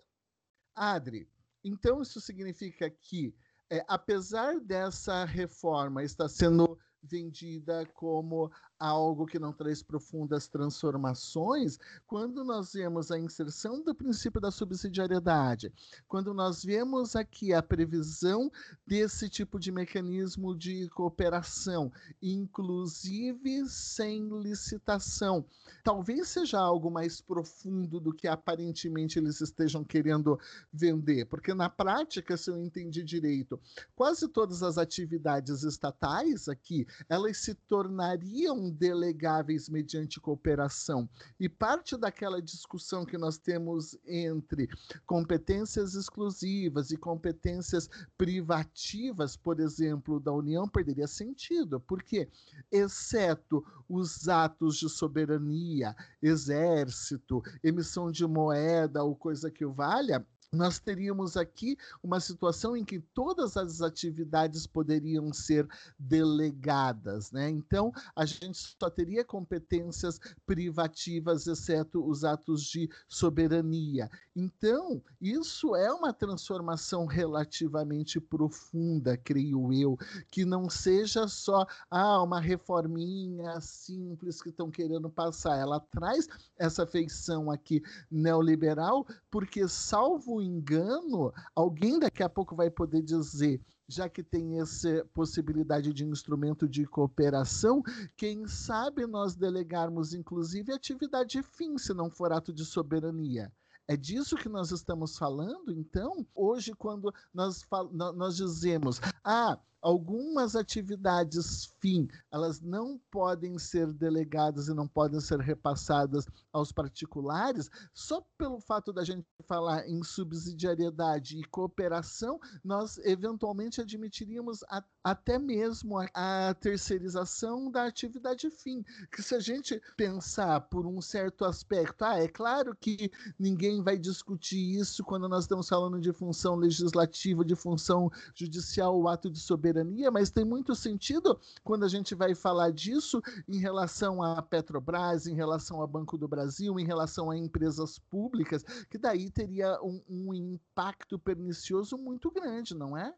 Adri, então isso significa que, é, apesar dessa reforma estar sendo vendida como algo que não traz profundas transformações, quando nós vemos a inserção do princípio da subsidiariedade, quando nós vemos aqui a previsão desse tipo de mecanismo de cooperação, inclusive sem licitação, talvez seja algo mais profundo do que aparentemente eles estejam querendo vender, porque na prática, se eu entendi direito, quase todas as atividades estatais aqui, elas se tornariam delegáveis mediante cooperação. E parte daquela discussão que nós temos entre competências exclusivas e competências privativas, por exemplo, da União, perderia sentido, porque, exceto os atos de soberania, exército, emissão de moeda ou coisa que o valha, nós teríamos aqui uma situação em que todas as atividades poderiam ser delegadas, né? Então, a gente só teria competências privativas, exceto os atos de soberania. Então, isso é uma transformação relativamente profunda, creio eu, que não seja só ah, uma reforminha simples que estão querendo passar. Ela traz essa feição aqui neoliberal, porque salvo engano, alguém daqui a pouco vai poder dizer, já que tem essa possibilidade de instrumento de cooperação, quem sabe nós delegarmos, inclusive, atividade fim, se não for ato de soberania. É disso que nós estamos falando, então? Hoje, quando nós, nós dizemos, ah, algumas atividades fim, elas não podem ser delegadas e não podem ser repassadas aos particulares, só pelo fato da gente falar em subsidiariedade e cooperação, nós eventualmente admitiríamos a, até mesmo a, a terceirização da atividade fim, que se a gente pensar por um certo aspecto, ah, é claro que ninguém vai discutir isso quando nós estamos falando de função legislativa, de função judicial, o ato de soberania soberania, mas tem muito sentido quando a gente vai falar disso em relação à Petrobras, em relação ao Banco do Brasil, em relação a empresas públicas, que daí teria um, um impacto pernicioso muito grande, não é?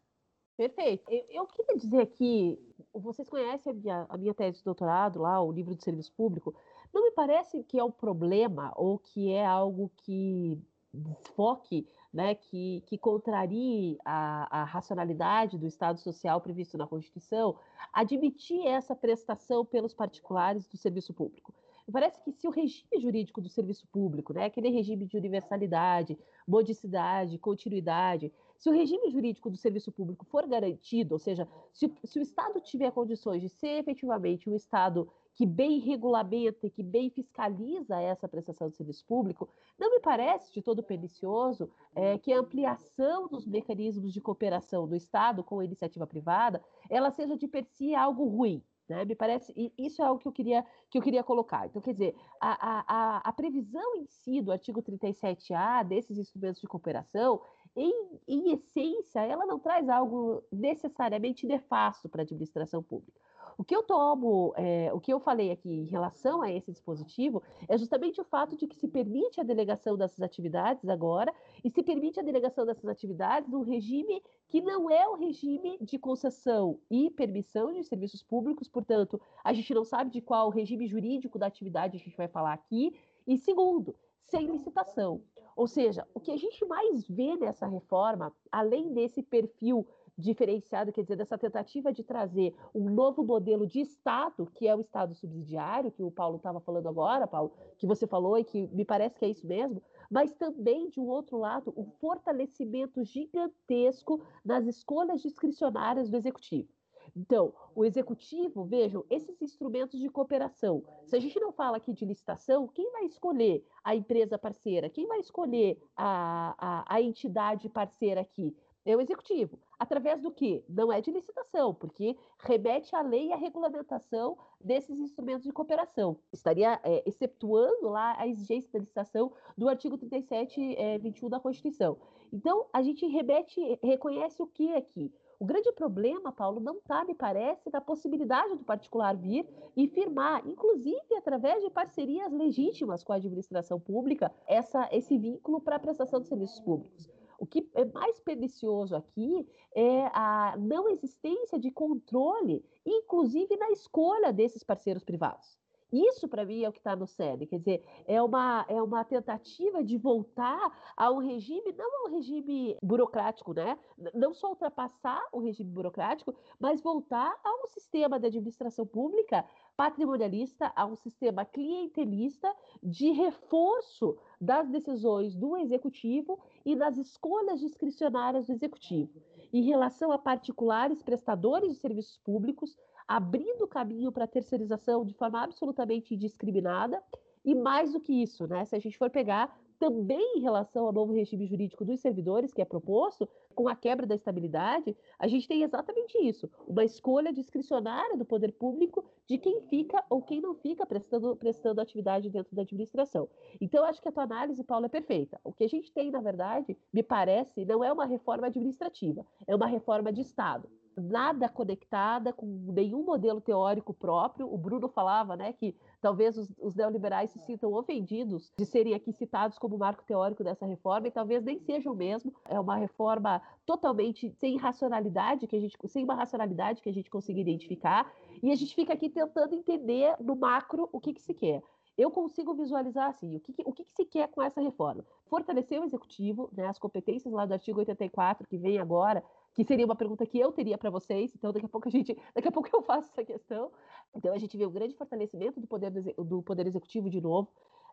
Perfeito. Eu, queria dizer aqui, vocês conhecem a minha, a minha tese de doutorado lá, o livro de serviço público, não me parece que é um problema ou que é algo que desfoque né, que, que contrarie a, a racionalidade do Estado Social previsto na Constituição, admitir essa prestação pelos particulares do serviço público. Parece que se o regime jurídico do serviço público, né, aquele regime de universalidade, modicidade, continuidade, se o regime jurídico do serviço público for garantido, ou seja, se, se o Estado tiver condições de ser efetivamente um Estado que bem regulamenta e que bem fiscaliza essa prestação de serviço público, não me parece de todo pernicioso é, que a ampliação dos mecanismos de cooperação do Estado com a iniciativa privada ela seja de per si algo ruim. Né? Me parece, isso é algo que eu queria, que eu queria colocar. Então, quer dizer, a, a, a previsão em si do artigo 37A desses instrumentos de cooperação, em, em essência, ela não traz algo necessariamente nefasto para a administração pública. O que eu tomo, é, o que eu falei aqui em relação a esse dispositivo é justamente o fato de que se permite a delegação dessas atividades agora e se permite a delegação dessas atividades num regime que não é o regime de concessão e permissão de serviços públicos, portanto, a gente não sabe de qual regime jurídico da atividade a gente vai falar aqui. E segundo, sem licitação. Ou seja, o que a gente mais vê nessa reforma, além desse perfil diferenciado, quer dizer, dessa tentativa de trazer um novo modelo de Estado, que é o Estado subsidiário, que o Paulo estava falando agora, Paulo, que você falou e que me parece que é isso mesmo, mas também, de um outro lado, um fortalecimento gigantesco nas escolhas discricionárias do Executivo. Então, o executivo, vejam, esses instrumentos de cooperação. Se a gente não fala aqui de licitação, quem vai escolher a empresa parceira? Quem vai escolher a, a, a entidade parceira aqui? É o executivo. Através do que? Não é de licitação, porque remete à lei e à regulamentação desses instrumentos de cooperação. Estaria é, exceptuando lá a exigência da licitação do artigo 37, é, 21 da Constituição. Então, a gente remete, reconhece o que aqui? O grande problema, Paulo, não está, me parece, na possibilidade do particular vir e firmar, inclusive através de parcerias legítimas com a administração pública, essa, esse vínculo para a prestação de serviços públicos. O que é mais pernicioso aqui é a não existência de controle, inclusive na escolha desses parceiros privados. Isso, para mim, é o que está no SED. Quer dizer, é uma, é uma tentativa de voltar a um regime, não um regime burocrático, né? Não só ultrapassar o regime burocrático, mas voltar a um sistema de administração pública patrimonialista, a um sistema clientelista de reforço das decisões do executivo e das escolhas discricionárias do executivo. Em relação a particulares prestadores de serviços públicos, abrindo caminho para a terceirização de forma absolutamente indiscriminada. E mais do que isso, né? Se a gente for pegar também em relação ao novo regime jurídico dos servidores que é proposto, com a quebra da estabilidade, a gente tem exatamente isso: uma escolha discricionária do poder público de quem fica ou quem não fica prestando, prestando atividade dentro da administração. Então, acho que a tua análise, Paulo, é perfeita. O que a gente tem, na verdade, me parece, não é uma reforma administrativa, é uma reforma de Estado nada conectada com nenhum modelo teórico próprio. O Bruno falava né, que talvez os, os, neoliberais se sintam ofendidos de serem aqui citados como marco teórico dessa reforma, e talvez nem sejam mesmo. É uma reforma totalmente sem racionalidade, que a gente, sem uma racionalidade que a gente consiga identificar, e a gente fica aqui tentando entender no macro o que, que se quer. Eu consigo visualizar assim, o que, o que, que se quer com essa reforma? Fortalecer o executivo, né, as competências lá do artigo 84, que vem agora, que seria uma pergunta que eu teria para vocês, então daqui a pouco a gente, daqui a pouco eu faço essa questão. Então a gente vê um grande fortalecimento do poder do, poder executivo de novo,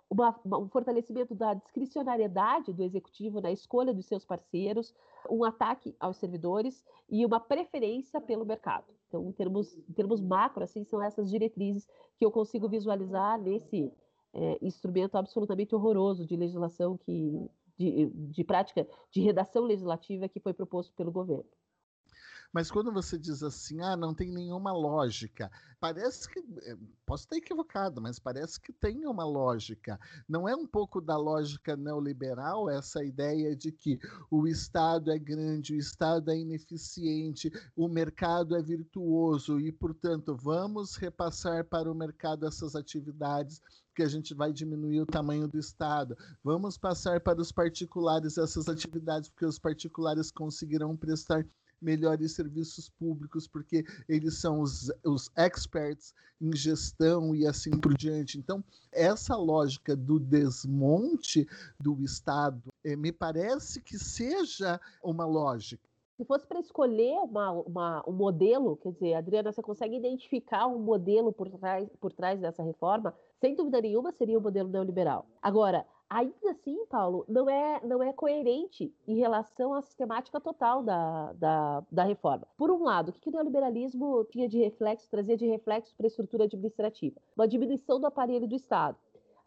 uma, um fortalecimento da discricionariedade do executivo na escolha dos seus parceiros, um ataque aos servidores e uma preferência pelo mercado. Então, em termos, em termos macro, assim, são essas diretrizes que eu consigo visualizar nesse é, instrumento absolutamente horroroso de legislação que, de, de prática de redação legislativa que foi proposto pelo governo. Mas quando você diz assim, ah, não tem nenhuma lógica, parece que. Eh, posso estar equivocado, mas parece que tem uma lógica. Não é um pouco da lógica neoliberal essa ideia de que o Estado é grande, o Estado é ineficiente, o mercado é virtuoso e, portanto, vamos repassar para o mercado essas atividades que a gente vai diminuir o tamanho do Estado. Vamos passar para os particulares essas atividades, porque os particulares conseguirão prestar melhores serviços públicos, porque eles são os, os experts em gestão e assim por diante. Então, essa lógica do desmonte do Estado eh, me parece que seja uma lógica. Se fosse para escolher uma, uma, um modelo, quer dizer, Adriana, você consegue identificar um modelo por trás, por trás dessa reforma? sem dúvida nenhuma, seria o modelo neoliberal. Agora, ainda assim, Paulo, não é, não é coerente em relação à sistemática total da, da, da reforma. Por um lado, o que, que o neoliberalismo tinha de reflexo, trazia de reflexo para a estrutura administrativa? Uma diminuição do aparelho do Estado.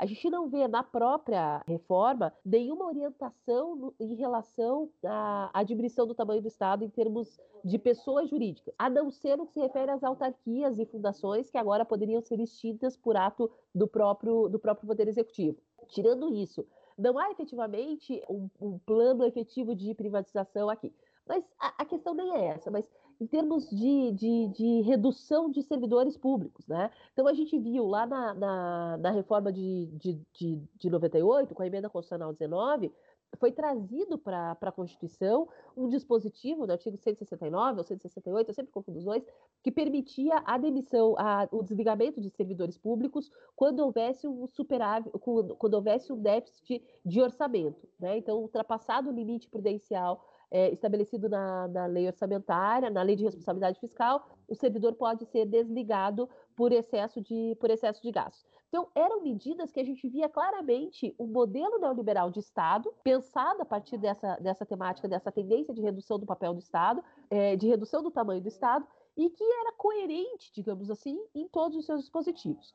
A gente não vê na própria reforma nenhuma orientação em relação à, à diminuição do tamanho do Estado em termos de pessoas jurídicas, a não ser no que se refere às autarquias e fundações que agora poderiam ser extintas por ato do próprio, do próprio Poder Executivo. Tirando isso, não há efetivamente um, um plano efetivo de privatização aqui. Mas a, a questão nem é essa, mas em termos de, de, de, redução de servidores públicos. Né? Então, a gente viu lá na, na, na reforma de, de, de, de 98, com a emenda constitucional 19, foi trazido para a Constituição um dispositivo, no artigo 169 ou 168, eu sempre confundo os dois, que permitia a demissão, a, o desligamento de servidores públicos quando houvesse um superávit, quando, quando houvesse um déficit de orçamento. Né? Então, ultrapassado o limite prudencial é, estabelecido na, na lei orçamentária, na lei de responsabilidade fiscal, o servidor pode ser desligado por excesso de, por excesso de gastos. Então, eram medidas que a gente via claramente um modelo neoliberal de Estado, pensado a partir dessa, dessa temática, dessa tendência de redução do papel do Estado, é, de redução do tamanho do Estado, e que era coerente, digamos assim, em todos os seus dispositivos.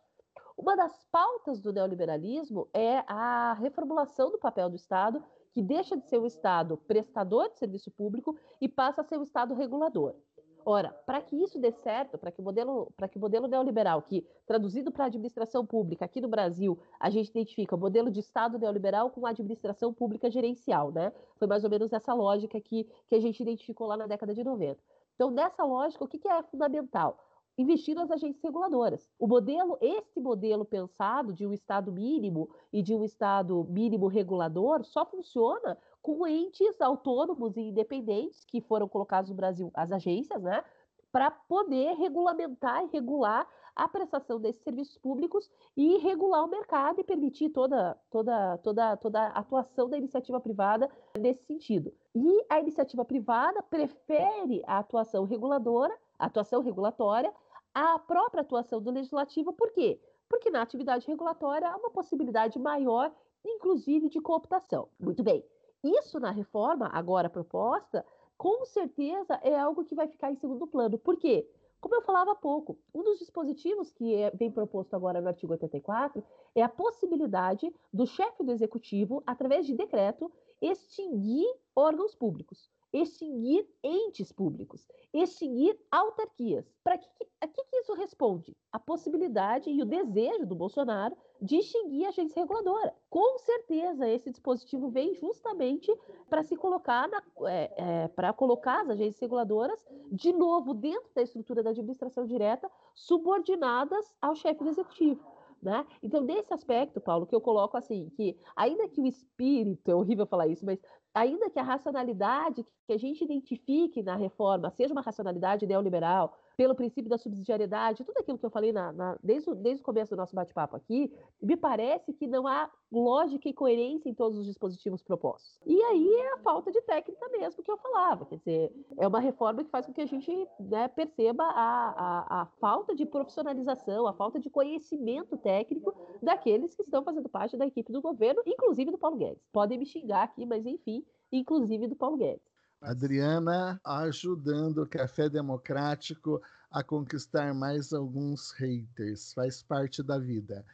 Uma das pautas do neoliberalismo é a reformulação do papel do Estado que deixa de ser o Estado prestador de serviço público e passa a ser o Estado regulador. Ora, para que isso dê certo, para que o modelo, para que o modelo neoliberal, que traduzido para a administração pública aqui no Brasil, a gente identifica o modelo de Estado neoliberal com a administração pública gerencial, né? Foi mais ou menos essa lógica que, que a gente identificou lá na década de 90. Então, nessa lógica, o que, que é fundamental? Investir nas agências reguladoras. O modelo, esse modelo pensado de um Estado mínimo e de um Estado mínimo regulador só funciona com entes autônomos e independentes que foram colocados no Brasil, as agências, né? Para poder regulamentar e regular a prestação desses serviços públicos e regular o mercado e permitir toda, toda, toda, toda a atuação da iniciativa privada nesse sentido. E a iniciativa privada prefere a atuação reguladora, a atuação regulatória, à própria atuação do legislativo, por quê? Porque na atividade regulatória há uma possibilidade maior, inclusive, de cooptação. Muito bem. Isso na reforma agora proposta, com certeza é algo que vai ficar em segundo plano. Por quê? Como eu falava há pouco, um dos dispositivos que é, vem proposto agora no artigo 84 é a possibilidade do chefe do executivo, através de decreto, extinguir órgãos públicos extinguir entes públicos, extinguir autarquias. Para que, a que, que isso responde? A possibilidade e o desejo do Bolsonaro de extinguir a agência reguladora. Com certeza, esse dispositivo vem justamente para se colocar é, é, para colocar as agências reguladoras de novo dentro da estrutura da administração direta, subordinadas ao chefe do executivo. Né? Então, nesse aspecto, Paulo, que eu coloco assim, que ainda que o espírito, é horrível falar isso, mas ainda que a racionalidade que a gente identifique na reforma seja uma racionalidade neoliberal, pelo princípio da subsidiariedade, tudo aquilo que eu falei na, na, desde, desde o começo do nosso bate-papo aqui, me parece que não há lógica e coerência em todos os dispositivos propostos. E aí é a falta de técnica mesmo que eu falava, quer dizer, é uma reforma que faz com que a gente né, perceba a, a, a falta de profissionalização, a falta de conhecimento técnico daqueles que estão fazendo parte da equipe do governo, inclusive do Paulo Guedes. Podem me xingar aqui, mas enfim, inclusive do Paulo Guedes. Adriana ajudando o Café Democrático a conquistar mais alguns haters, faz parte da vida.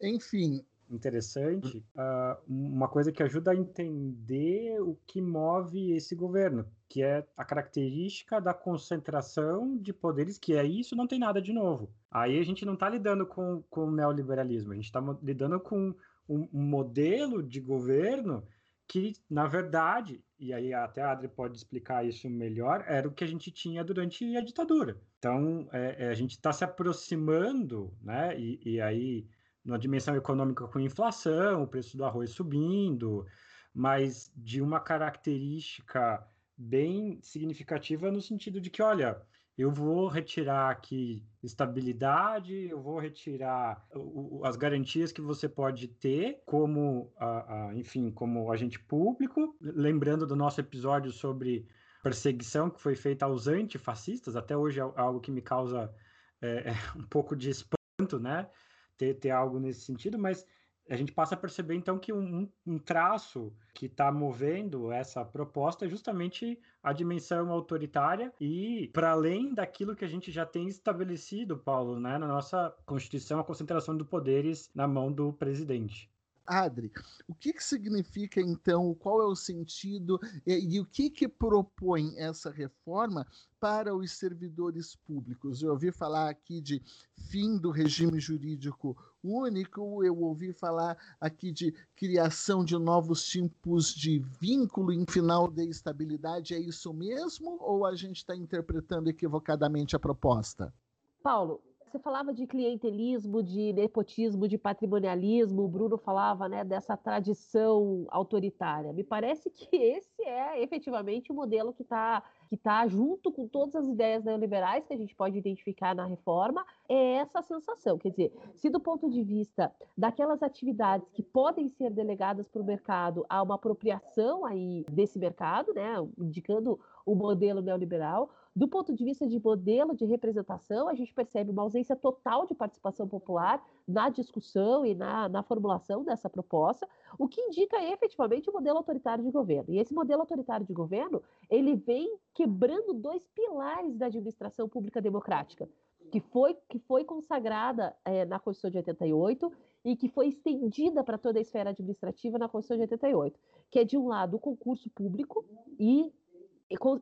Enfim. Interessante. Uh, uma coisa que ajuda a entender o que move esse governo, que é a característica da concentração de poderes, que é isso, não tem nada de novo. Aí a gente não está lidando com, com o neoliberalismo, a gente está lidando com um, um modelo de governo que, na verdade, e aí até a Adri pode explicar isso melhor, era o que a gente tinha durante a ditadura. Então, é, é, a gente está se aproximando, né? E, e, aí, na dimensão econômica com inflação, o preço do arroz subindo, mas de uma característica bem significativa no sentido de que, olha, eu vou retirar aqui estabilidade, eu vou retirar o, as garantias que você pode ter como, a, a, enfim, como agente público. Lembrando do nosso episódio sobre perseguição que foi feita aos antifascistas, até hoje é algo que me causa é, um pouco de espanto, né? Ter, ter algo nesse sentido, mas a gente passa a perceber então que um, um traço que está movendo essa proposta é justamente a dimensão autoritária e para além daquilo que a gente já tem estabelecido, Paulo, né, na nossa Constituição, a concentração de poderes na mão do presidente. Adri, o que, que significa então, qual é o sentido e, e, o que, que propõe essa reforma para os servidores públicos? Eu ouvi falar aqui de fim do regime jurídico único, eu ouvi falar aqui de criação de novos tipos de vínculo em final de estabilidade. É isso mesmo ou a gente está interpretando equivocadamente a proposta? Paulo, você falava de clientelismo, de nepotismo, de patrimonialismo, o Bruno falava né, dessa tradição autoritária. Me parece que esse é efetivamente o modelo que está que tá junto com todas as ideias neoliberais que a gente pode identificar na reforma, é essa sensação. Quer dizer, se do ponto de vista daquelas atividades que podem ser delegadas para o mercado, há uma apropriação aí desse mercado, né, indicando o modelo neoliberal, do ponto de vista de modelo de representação, a gente percebe uma ausência total de participação popular na discussão e na, na formulação dessa proposta, o que indica efetivamente o modelo autoritário de governo. E esse modelo autoritário de governo, ele vem quebrando dois pilares da administração pública democrática, que foi, que foi consagrada é, na Constituição de 88 e que foi estendida para toda a esfera administrativa na Constituição de 88, que é, de um lado, o concurso público e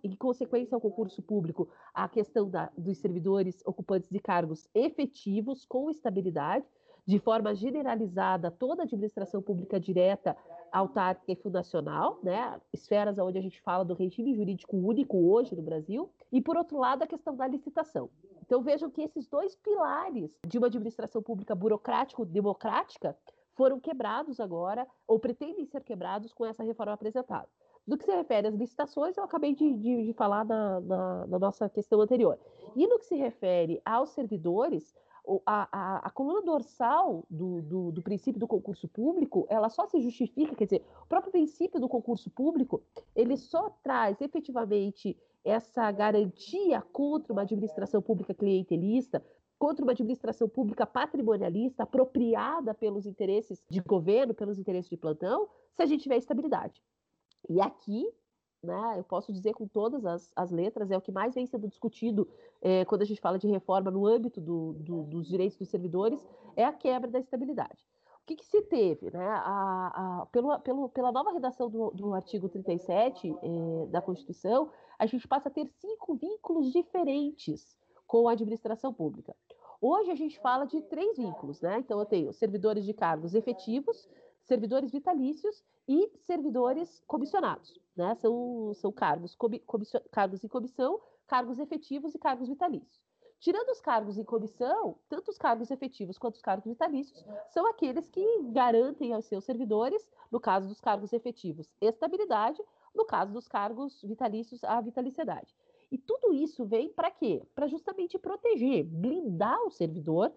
em consequência ao concurso público, a questão da, dos servidores ocupantes de cargos efetivos com estabilidade, de forma generalizada, toda a administração pública direta autárquica e fundacional, né? esferas onde a gente fala do regime jurídico único hoje no Brasil, e por outro lado a questão da licitação. Então vejam que esses dois pilares de uma administração pública burocrático-democrática foram quebrados agora, ou pretendem ser quebrados com essa reforma apresentada. Do que se refere às licitações, eu acabei de, de, de falar na, na, na, nossa questão anterior. E no que se refere aos servidores, a, a, a coluna dorsal do, do, do, princípio do concurso público, ela só se justifica, quer dizer, o próprio princípio do concurso público, ele só traz efetivamente essa garantia contra uma administração pública clientelista, contra uma administração pública patrimonialista, apropriada pelos interesses de governo, pelos interesses de plantão, se a gente tiver estabilidade. E aqui, né, eu posso dizer com todas as, as letras, é o que mais vem sendo discutido é, quando a gente fala de reforma no âmbito do, do, dos direitos dos servidores, é a quebra da estabilidade. O que, que se teve? Né? A, a, pelo, pelo, pela nova redação do, do artigo 37 é, da Constituição, a gente passa a ter cinco vínculos diferentes com a administração pública. Hoje a gente fala de três vínculos, né? Então eu tenho servidores de cargos efetivos, servidores vitalícios e servidores comissionados, né? São, são cargos, cargos em comissão, cargos efetivos e cargos vitalícios. Tirando os cargos em comissão, tanto os cargos efetivos quanto os cargos vitalícios são aqueles que garantem aos seus servidores, no caso dos cargos efetivos, estabilidade, no caso dos cargos vitalícios, a vitaliciedade. E tudo isso vem para quê? Para justamente proteger, blindar o servidor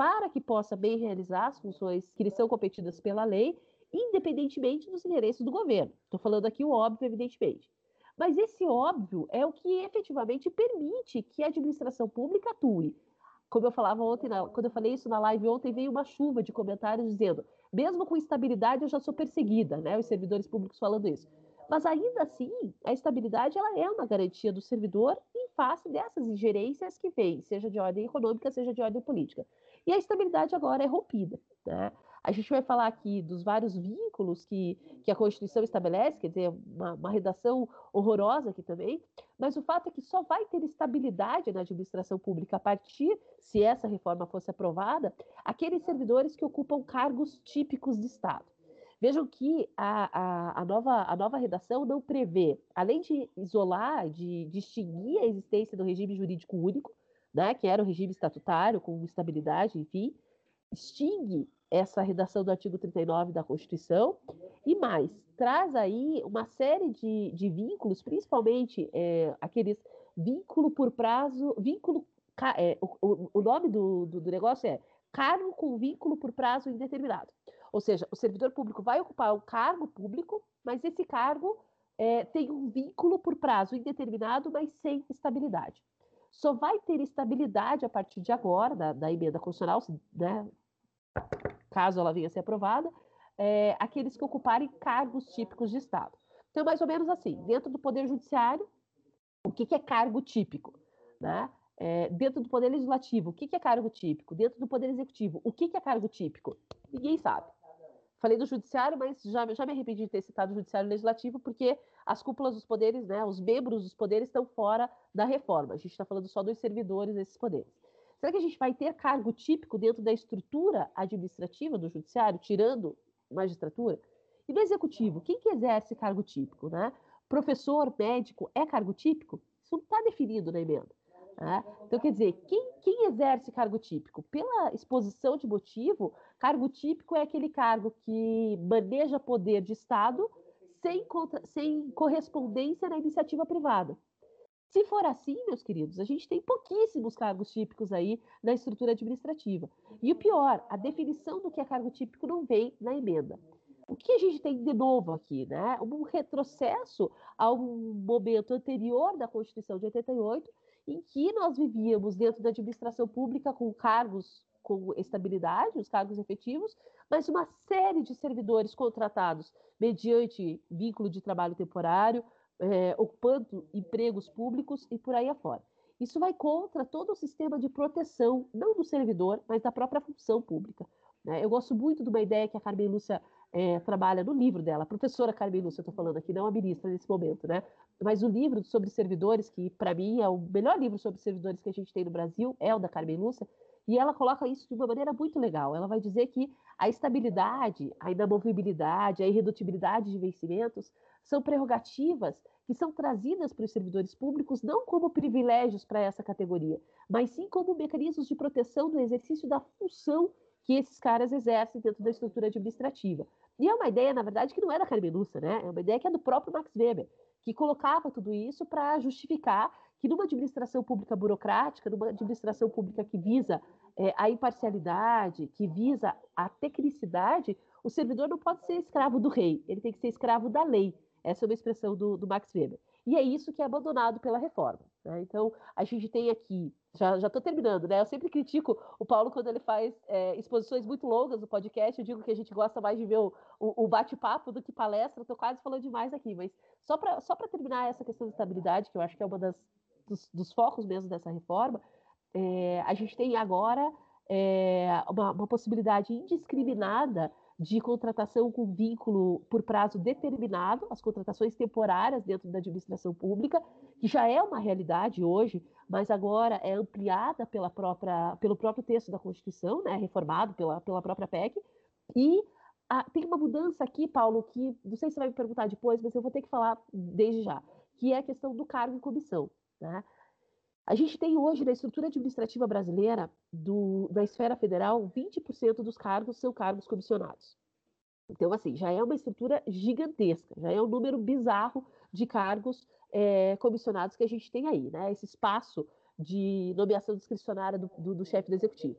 para que possa bem realizar as funções que lhe são competidas pela lei, independentemente dos interesses do governo. Estou falando aqui o óbvio, evidentemente. Mas esse óbvio é o que efetivamente permite que a administração pública atue. Como eu falava ontem, quando eu falei isso na live ontem, veio uma chuva de comentários dizendo: mesmo com instabilidade, eu já sou perseguida, né? Os servidores públicos falando isso. Mas ainda assim, a estabilidade ela é uma garantia do servidor em face dessas ingerências que vêm, seja de ordem econômica, seja de ordem política. E a estabilidade agora é rompida. Né? A gente vai falar aqui dos vários vínculos que, que a Constituição estabelece, quer dizer, uma, uma, redação horrorosa aqui também, mas o fato é que só vai ter estabilidade na administração pública a partir, se essa reforma fosse aprovada, aqueles servidores que ocupam cargos típicos de Estado. Vejam que a, a, a, nova, a nova redação não prevê, além de isolar, de distinguir a existência do regime jurídico único, né, que era o regime estatutário, com estabilidade, enfim, extingue essa redação do artigo 39 da Constituição, e mais, traz aí uma série de, de vínculos, principalmente é, aqueles vínculo por prazo, vínculo, é, o, o, nome do, do, do negócio é cargo com vínculo por prazo indeterminado. Ou seja, o servidor público vai ocupar um cargo público, mas esse cargo é, tem um vínculo por prazo indeterminado, mas sem estabilidade. Só vai ter estabilidade a partir de agora, da, da emenda constitucional, né, caso ela venha a ser aprovada, é, aqueles que ocuparem cargos típicos de Estado. Então, mais ou menos assim, dentro do Poder Judiciário, o que, que é cargo típico? Né? É, dentro do Poder Legislativo, o que, que é cargo típico? Dentro do Poder Executivo, o que, que é cargo típico? Ninguém sabe. Falei do judiciário, mas já, já me arrependi de ter citado o judiciário legislativo, porque as cúpulas dos poderes, né, os membros dos poderes estão fora da reforma. A gente está falando só dos servidores desses poderes. Será que a gente vai ter cargo típico dentro da estrutura administrativa do judiciário, tirando magistratura? E no executivo, quem que exerce cargo típico? Né? Professor, médico, é cargo típico? Isso não está definido na emenda. Né? Então, quer dizer, quem, quem exerce cargo típico? Pela exposição de motivo, cargo típico é aquele cargo que maneja poder de Estado sem, sem correspondência na iniciativa privada. Se for assim, meus queridos, a gente tem pouquíssimos cargos típicos aí na estrutura administrativa. E o pior, a definição do que é cargo típico não vem na emenda. O que a gente tem de novo aqui, né? Um retrocesso a um momento anterior da Constituição de 88, em que nós vivíamos dentro da administração pública com cargos com estabilidade, os cargos efetivos, mas uma série de servidores contratados mediante vínculo de trabalho temporário, é, ocupando empregos públicos e por aí afora. Isso vai contra todo o sistema de proteção, não do servidor, mas da própria função pública. Né? Eu gosto muito de uma ideia que a Carmen Lúcia é, trabalha no livro dela, a professora Carmen Lúcia, eu estou falando aqui, não a ministra nesse momento, né? Mas o livro sobre servidores, que para mim é o melhor livro sobre servidores que a gente tem no Brasil, é o da Carmen Lúcia, E ela coloca isso de uma maneira muito legal. Ela vai dizer que a estabilidade, a inamovibilidade, a irredutibilidade de vencimentos são prerrogativas que são trazidas para os servidores públicos não como privilégios para essa categoria, mas sim como mecanismos de proteção do exercício da função que esses caras exercem dentro da estrutura administrativa. E é uma ideia, na verdade, que não é da Carmenussa, né? É uma ideia que é do próprio Max Weber, que colocava tudo isso para justificar que numa administração pública burocrática, numa administração pública que visa é, a imparcialidade, que visa a tecnicidade, o servidor não pode ser escravo do rei, ele tem que ser escravo da lei. Essa é uma expressão do, do Max Weber. E é isso que é abandonado pela reforma. Né? Então, a gente tem aqui, já estou terminando, né? Eu sempre critico o Paulo quando ele faz é, exposições muito longas no podcast. Eu digo que a gente gosta mais de ver o, o, bate-papo do que palestra. Estou quase falando demais aqui, mas só para só terminar essa questão de estabilidade, que eu acho que é das dos, dos focos mesmo dessa reforma, é, a gente tem agora é, uma, uma possibilidade indiscriminada de contratação com vínculo por prazo determinado, as contratações temporárias dentro da administração pública, que já é uma realidade hoje, mas agora é ampliada pela própria, pelo próprio texto da Constituição, né, reformado pela, pela própria PEC, e tem uma mudança aqui, Paulo, que não sei se você vai me perguntar depois, mas eu vou ter que falar desde já, que é a questão do cargo em comissão. Né? A gente tem hoje na estrutura administrativa brasileira, do, da esfera federal, 20% dos cargos são cargos comissionados. Então, assim, já é uma estrutura gigantesca, já é um número bizarro de cargos é, comissionados que a gente tem aí, né? Esse espaço de nomeação discricionária do, do, do chefe do executivo.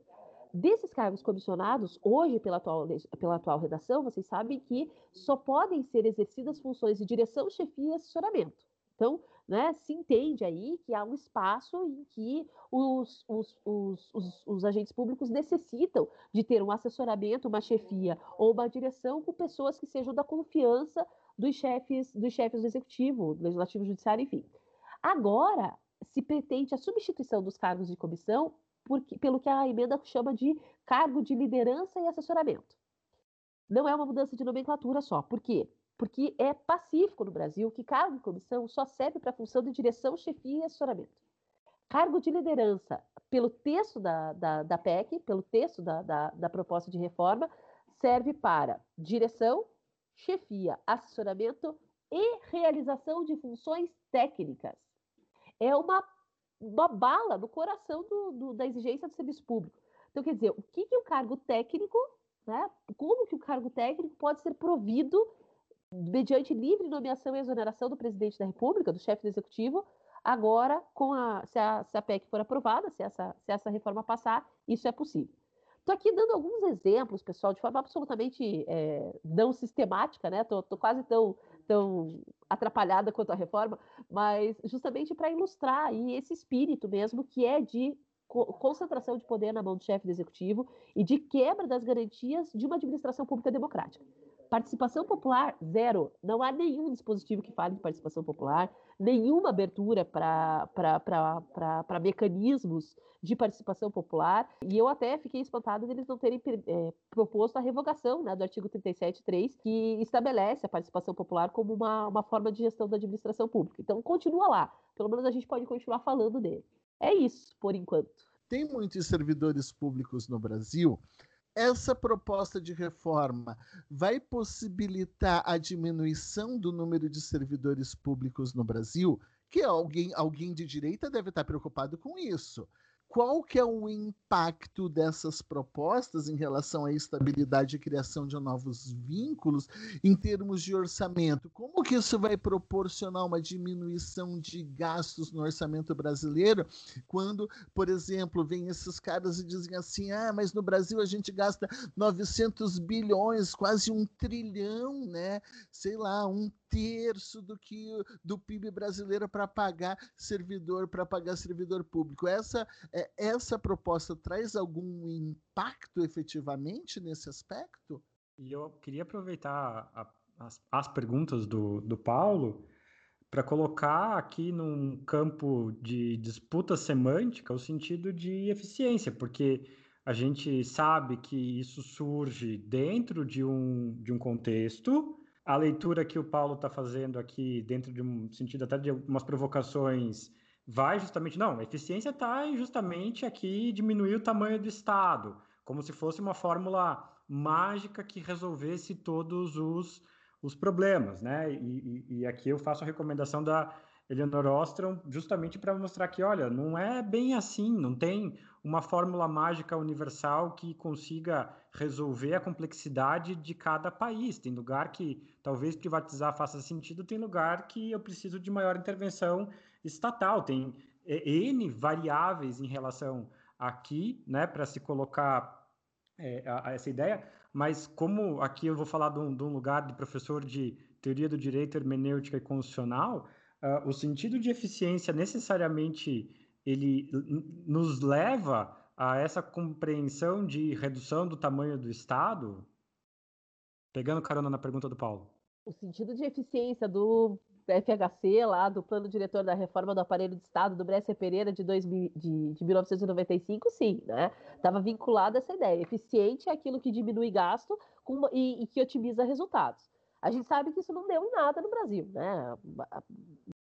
Desses cargos comissionados, hoje, pela atual, pela atual redação, vocês sabem que só podem ser exercidas funções de direção, chefia e assessoramento. Então, né, se entende aí que há um espaço em que os, os, os, os, agentes públicos necessitam de ter um assessoramento, uma chefia ou uma direção com pessoas que sejam da confiança dos chefes, dos chefes do executivo, do legislativo, judiciário, enfim. Agora, se pretende a substituição dos cargos de comissão porque, pelo que a emenda chama de cargo de liderança e assessoramento. Não é uma mudança de nomenclatura só. Por quê? Porque é pacífico no Brasil que cargo de comissão só serve para a função de direção, chefia e assessoramento. Cargo de liderança, pelo texto da, da, da PEC, pelo texto da, da, da proposta de reforma, serve para direção, chefia, assessoramento e realização de funções técnicas. É uma, uma bala no coração do, do, da exigência do serviço público. Então, quer dizer, o que, que o cargo técnico, né, como que o cargo técnico pode ser provido mediante livre nomeação e exoneração do presidente da República, do chefe do executivo, agora, com a, se, a, se a PEC for aprovada, se essa, se essa reforma passar, isso é possível. Estou aqui dando alguns exemplos, pessoal, de forma absolutamente é, não sistemática, né? Estou quase tão, tão atrapalhada quanto a reforma, mas justamente para ilustrar aí esse espírito mesmo que é de concentração de poder na mão do chefe do executivo e de quebra das garantias de uma administração pública democrática. Participação popular, zero. Não há nenhum dispositivo que fale de participação popular, nenhuma abertura para mecanismos de participação popular. E eu até fiquei espantada deles não terem é, proposto a revogação né, do artigo 37.3, que estabelece a participação popular como uma, uma forma de gestão da administração pública. Então, continua lá. Pelo menos a gente pode continuar falando dele. É isso, por enquanto. Tem muitos servidores públicos no Brasil essa proposta de reforma vai possibilitar a diminuição do número de servidores públicos no Brasil? Que alguém, alguém de direita deve estar preocupado com isso qual que é o impacto dessas propostas em relação à estabilidade e criação de novos vínculos em termos de orçamento? Como que isso vai proporcionar uma diminuição de gastos no orçamento brasileiro quando, por exemplo, vem esses caras e dizem assim: "Ah, mas no Brasil a gente gasta 900 bilhões, quase um trilhão, né? Sei lá, um terço do que do PIB brasileiro para pagar servidor, para pagar servidor público. Essa, é, essa proposta traz algum impacto efetivamente nesse aspecto? E eu queria aproveitar a, as, as perguntas do, do Paulo para colocar aqui num campo de disputa semântica o sentido de eficiência, porque a gente sabe que isso surge dentro de um, de um contexto a leitura que o Paulo está fazendo aqui, dentro de um sentido até de algumas provocações, vai justamente. Não, a eficiência está justamente aqui diminuir o tamanho do Estado, como se fosse uma fórmula mágica que resolvesse todos os, os problemas, né? E, e, e aqui eu faço a recomendação da Eleanor Ostrom justamente para mostrar que, olha, não é bem assim, não tem uma fórmula mágica universal que consiga resolver a complexidade de cada país. Tem lugar que talvez privatizar faça sentido, tem lugar que eu preciso de maior intervenção estatal. Tem N variáveis em relação aqui, né, para se colocar é, a, a essa ideia, mas como aqui eu vou falar de um, de um, lugar de professor de teoria do direito, hermenêutica e constitucional, uh, o sentido de eficiência necessariamente ele nos leva a essa compreensão de redução do tamanho do Estado? Pegando carona na pergunta do Paulo. O sentido de eficiência do FHC, lá do plano diretor da reforma do aparelho de Estado do Brescia Pereira de, 2000, de, de 1995, sim, né? Vinculado a essa ideia. Eficiente é aquilo que diminui gasto com, e, e, que otimiza resultados. A gente sabe que isso não deu em nada no Brasil, né?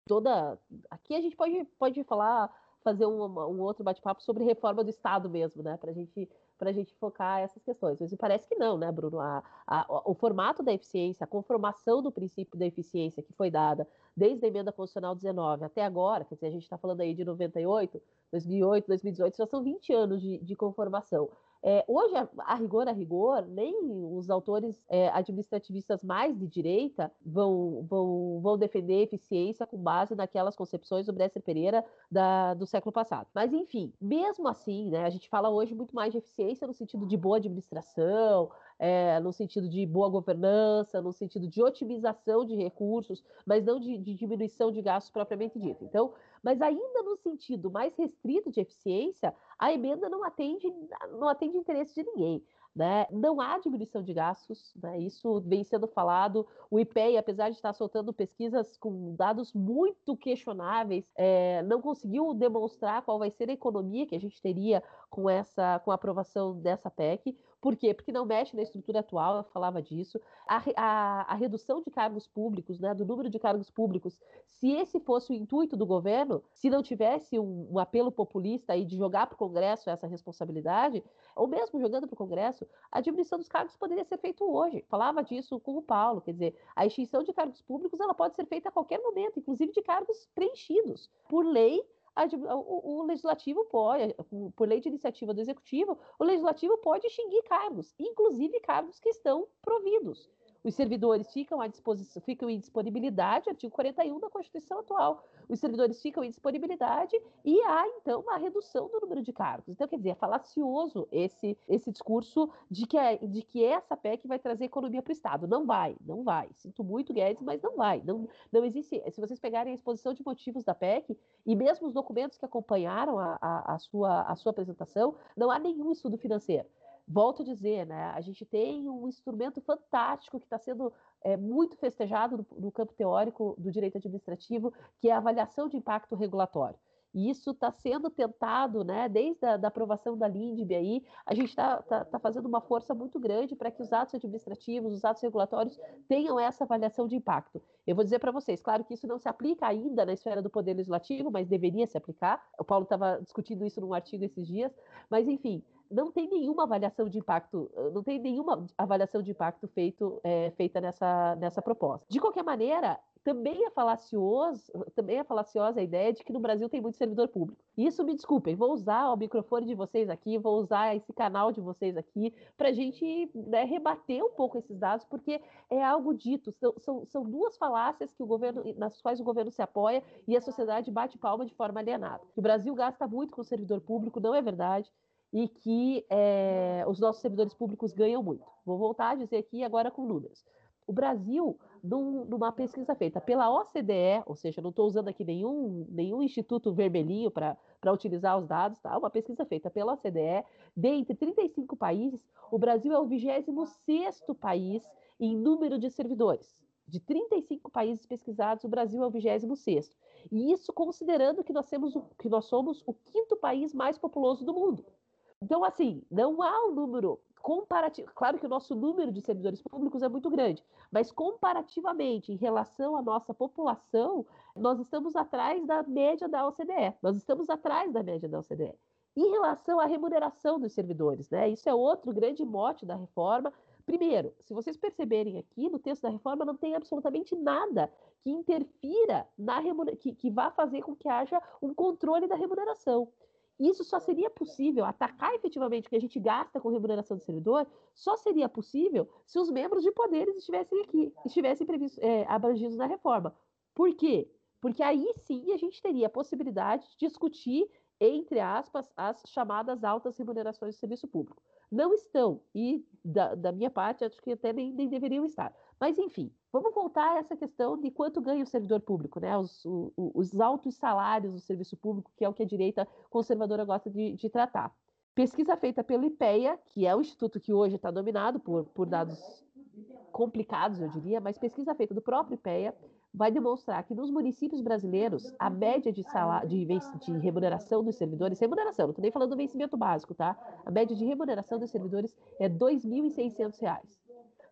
Toda aqui a gente pode, pode falar fazer um, um outro bate-papo sobre reforma do Estado mesmo, né? Para gente a gente focar essas questões. Mas me parece que não, né, Bruno? A, a, o formato da eficiência, a conformação do princípio da eficiência que foi dada desde a emenda constitucional 19 até agora, quer dizer, a gente está falando aí de 98, 2008, 2018, já são 20 anos de, de conformação. É, hoje, a, rigor, a rigor, nem os autores é, administrativistas mais de direita vão, vão, vão defender eficiência com base naquelas concepções do Bresser Pereira da, do século passado. Mas, enfim, mesmo assim, né, a gente fala hoje muito mais de eficiência no sentido de boa administração, é, no sentido de boa governança, no sentido de otimização de recursos, mas não de, de diminuição de gastos propriamente dito. Então, mas ainda no sentido mais restrito de eficiência, a emenda não atende, não atende interesse de ninguém. Né? Não há diminuição de gastos, né? isso vem sendo falado. O IPEI, apesar de estar soltando pesquisas com dados muito questionáveis, é, não conseguiu demonstrar qual vai ser a economia que a gente teria com essa, com a aprovação dessa PEC. Por quê? Porque não mexe na estrutura atual, eu falava disso. A, a, a, redução de cargos públicos, né, do número de cargos públicos, se esse fosse o intuito do governo, se não tivesse um, um apelo populista aí de jogar para o Congresso essa responsabilidade, ou mesmo jogando para o Congresso, a diminuição dos cargos poderia ser feita hoje. Falava disso com o Paulo, quer dizer, a extinção de cargos públicos ela pode ser feita a qualquer momento, inclusive de cargos preenchidos por lei o, o, legislativo pode, por lei de iniciativa do executivo, o legislativo pode extinguir cargos, inclusive cargos que estão providos. Os servidores ficam à disposição, ficam em disponibilidade, artigo 41 da Constituição atual. Os servidores ficam em disponibilidade e há, então, uma redução do número de cargos. Então, quer dizer, é falacioso esse, esse discurso de que, é, de que essa PEC vai trazer economia para o Estado. Não vai, não vai. Sinto muito, Guedes, mas não vai. Não, não existe. Se vocês pegarem a exposição de motivos da PEC e mesmo os documentos que acompanharam a, a, a sua, a sua apresentação, não há nenhum estudo financeiro volto a dizer, né, a gente tem um instrumento fantástico que está sendo é, muito festejado no, no, campo teórico do direito administrativo, que é a avaliação de impacto regulatório. E isso está sendo tentado, né, desde a da aprovação da LINDB aí, a gente está tá, tá fazendo uma força muito grande para que os atos administrativos, os atos regulatórios tenham essa avaliação de impacto. Eu vou dizer para vocês, claro que isso não se aplica ainda na esfera do Poder Legislativo, mas deveria se aplicar. O Paulo estava discutindo isso num artigo esses dias, mas enfim, não tem nenhuma avaliação de impacto, não tem nenhuma avaliação de impacto feito, é, feita nessa, nessa proposta. De qualquer maneira, também é falacioso, também é falaciosa a ideia de que no Brasil tem muito servidor público. Isso me desculpem, vou usar o microfone de vocês aqui, vou usar esse canal de vocês aqui para a gente né, rebater um pouco esses dados, porque é algo dito, são, são, são, duas falácias que o governo, nas quais o governo se apoia e a sociedade bate palma de forma alienada. o Brasil gasta muito com o servidor público, não é verdade e que é, os nossos servidores públicos ganham muito. Vou voltar a dizer aqui agora com números. O Brasil, num, numa pesquisa feita pela OCDE, ou seja, não estou usando aqui nenhum, nenhum instituto vermelhinho para utilizar os dados, tá? uma pesquisa feita pela OCDE, dentre 35 países, o Brasil é o 26 país em número de servidores. De 35 países pesquisados, o Brasil é o 26 E isso considerando que nós, temos que nós somos o quinto país mais populoso do mundo. Então, assim, não há um número comparativo. Claro que o nosso número de servidores públicos é muito grande, mas comparativamente, em relação à nossa população, nós estamos atrás da média da OCDE. Nós estamos atrás da média da OCDE. Em relação à remuneração dos servidores, né? Isso é outro grande mote da reforma. Primeiro, se vocês perceberem aqui, no texto da reforma não tem absolutamente nada que interfira na remuneração, que, que vá fazer com que haja um controle da remuneração. Isso só seria possível, atacar efetivamente o que a gente gasta com remuneração do servidor, só seria possível se os membros de poderes estivessem aqui, estivessem previstos, é, abrangidos na reforma. Por quê? Porque aí sim a gente teria a possibilidade de discutir, entre aspas, as chamadas altas remunerações do serviço público. Não estão, e da, da minha parte, acho que até nem, nem deveriam estar. Mas, enfim, vamos voltar a essa questão de quanto ganha o servidor público, né? Os, o, os altos salários do serviço público, que é o que a direita conservadora gosta de, de tratar. Pesquisa feita pelo IPEA, que é o instituto que hoje está dominado por, por dados complicados, eu diria, mas pesquisa feita do próprio IPEA vai demonstrar que nos municípios brasileiros, a média de, de, de remuneração dos servidores, remuneração, não estou nem falando do vencimento básico, tá? A média de remuneração dos servidores é R$ 2.600.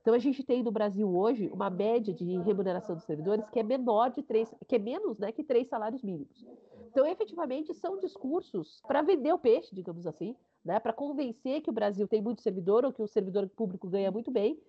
Então a gente tem no Brasil hoje uma média de remuneração dos servidores que é menor de três, que é menos, né, que três salários mínimos. Então, efetivamente, são discursos para vender o peixe, digamos assim, né, para convencer que o Brasil tem muito servidor ou que o servidor público ganha muito bem,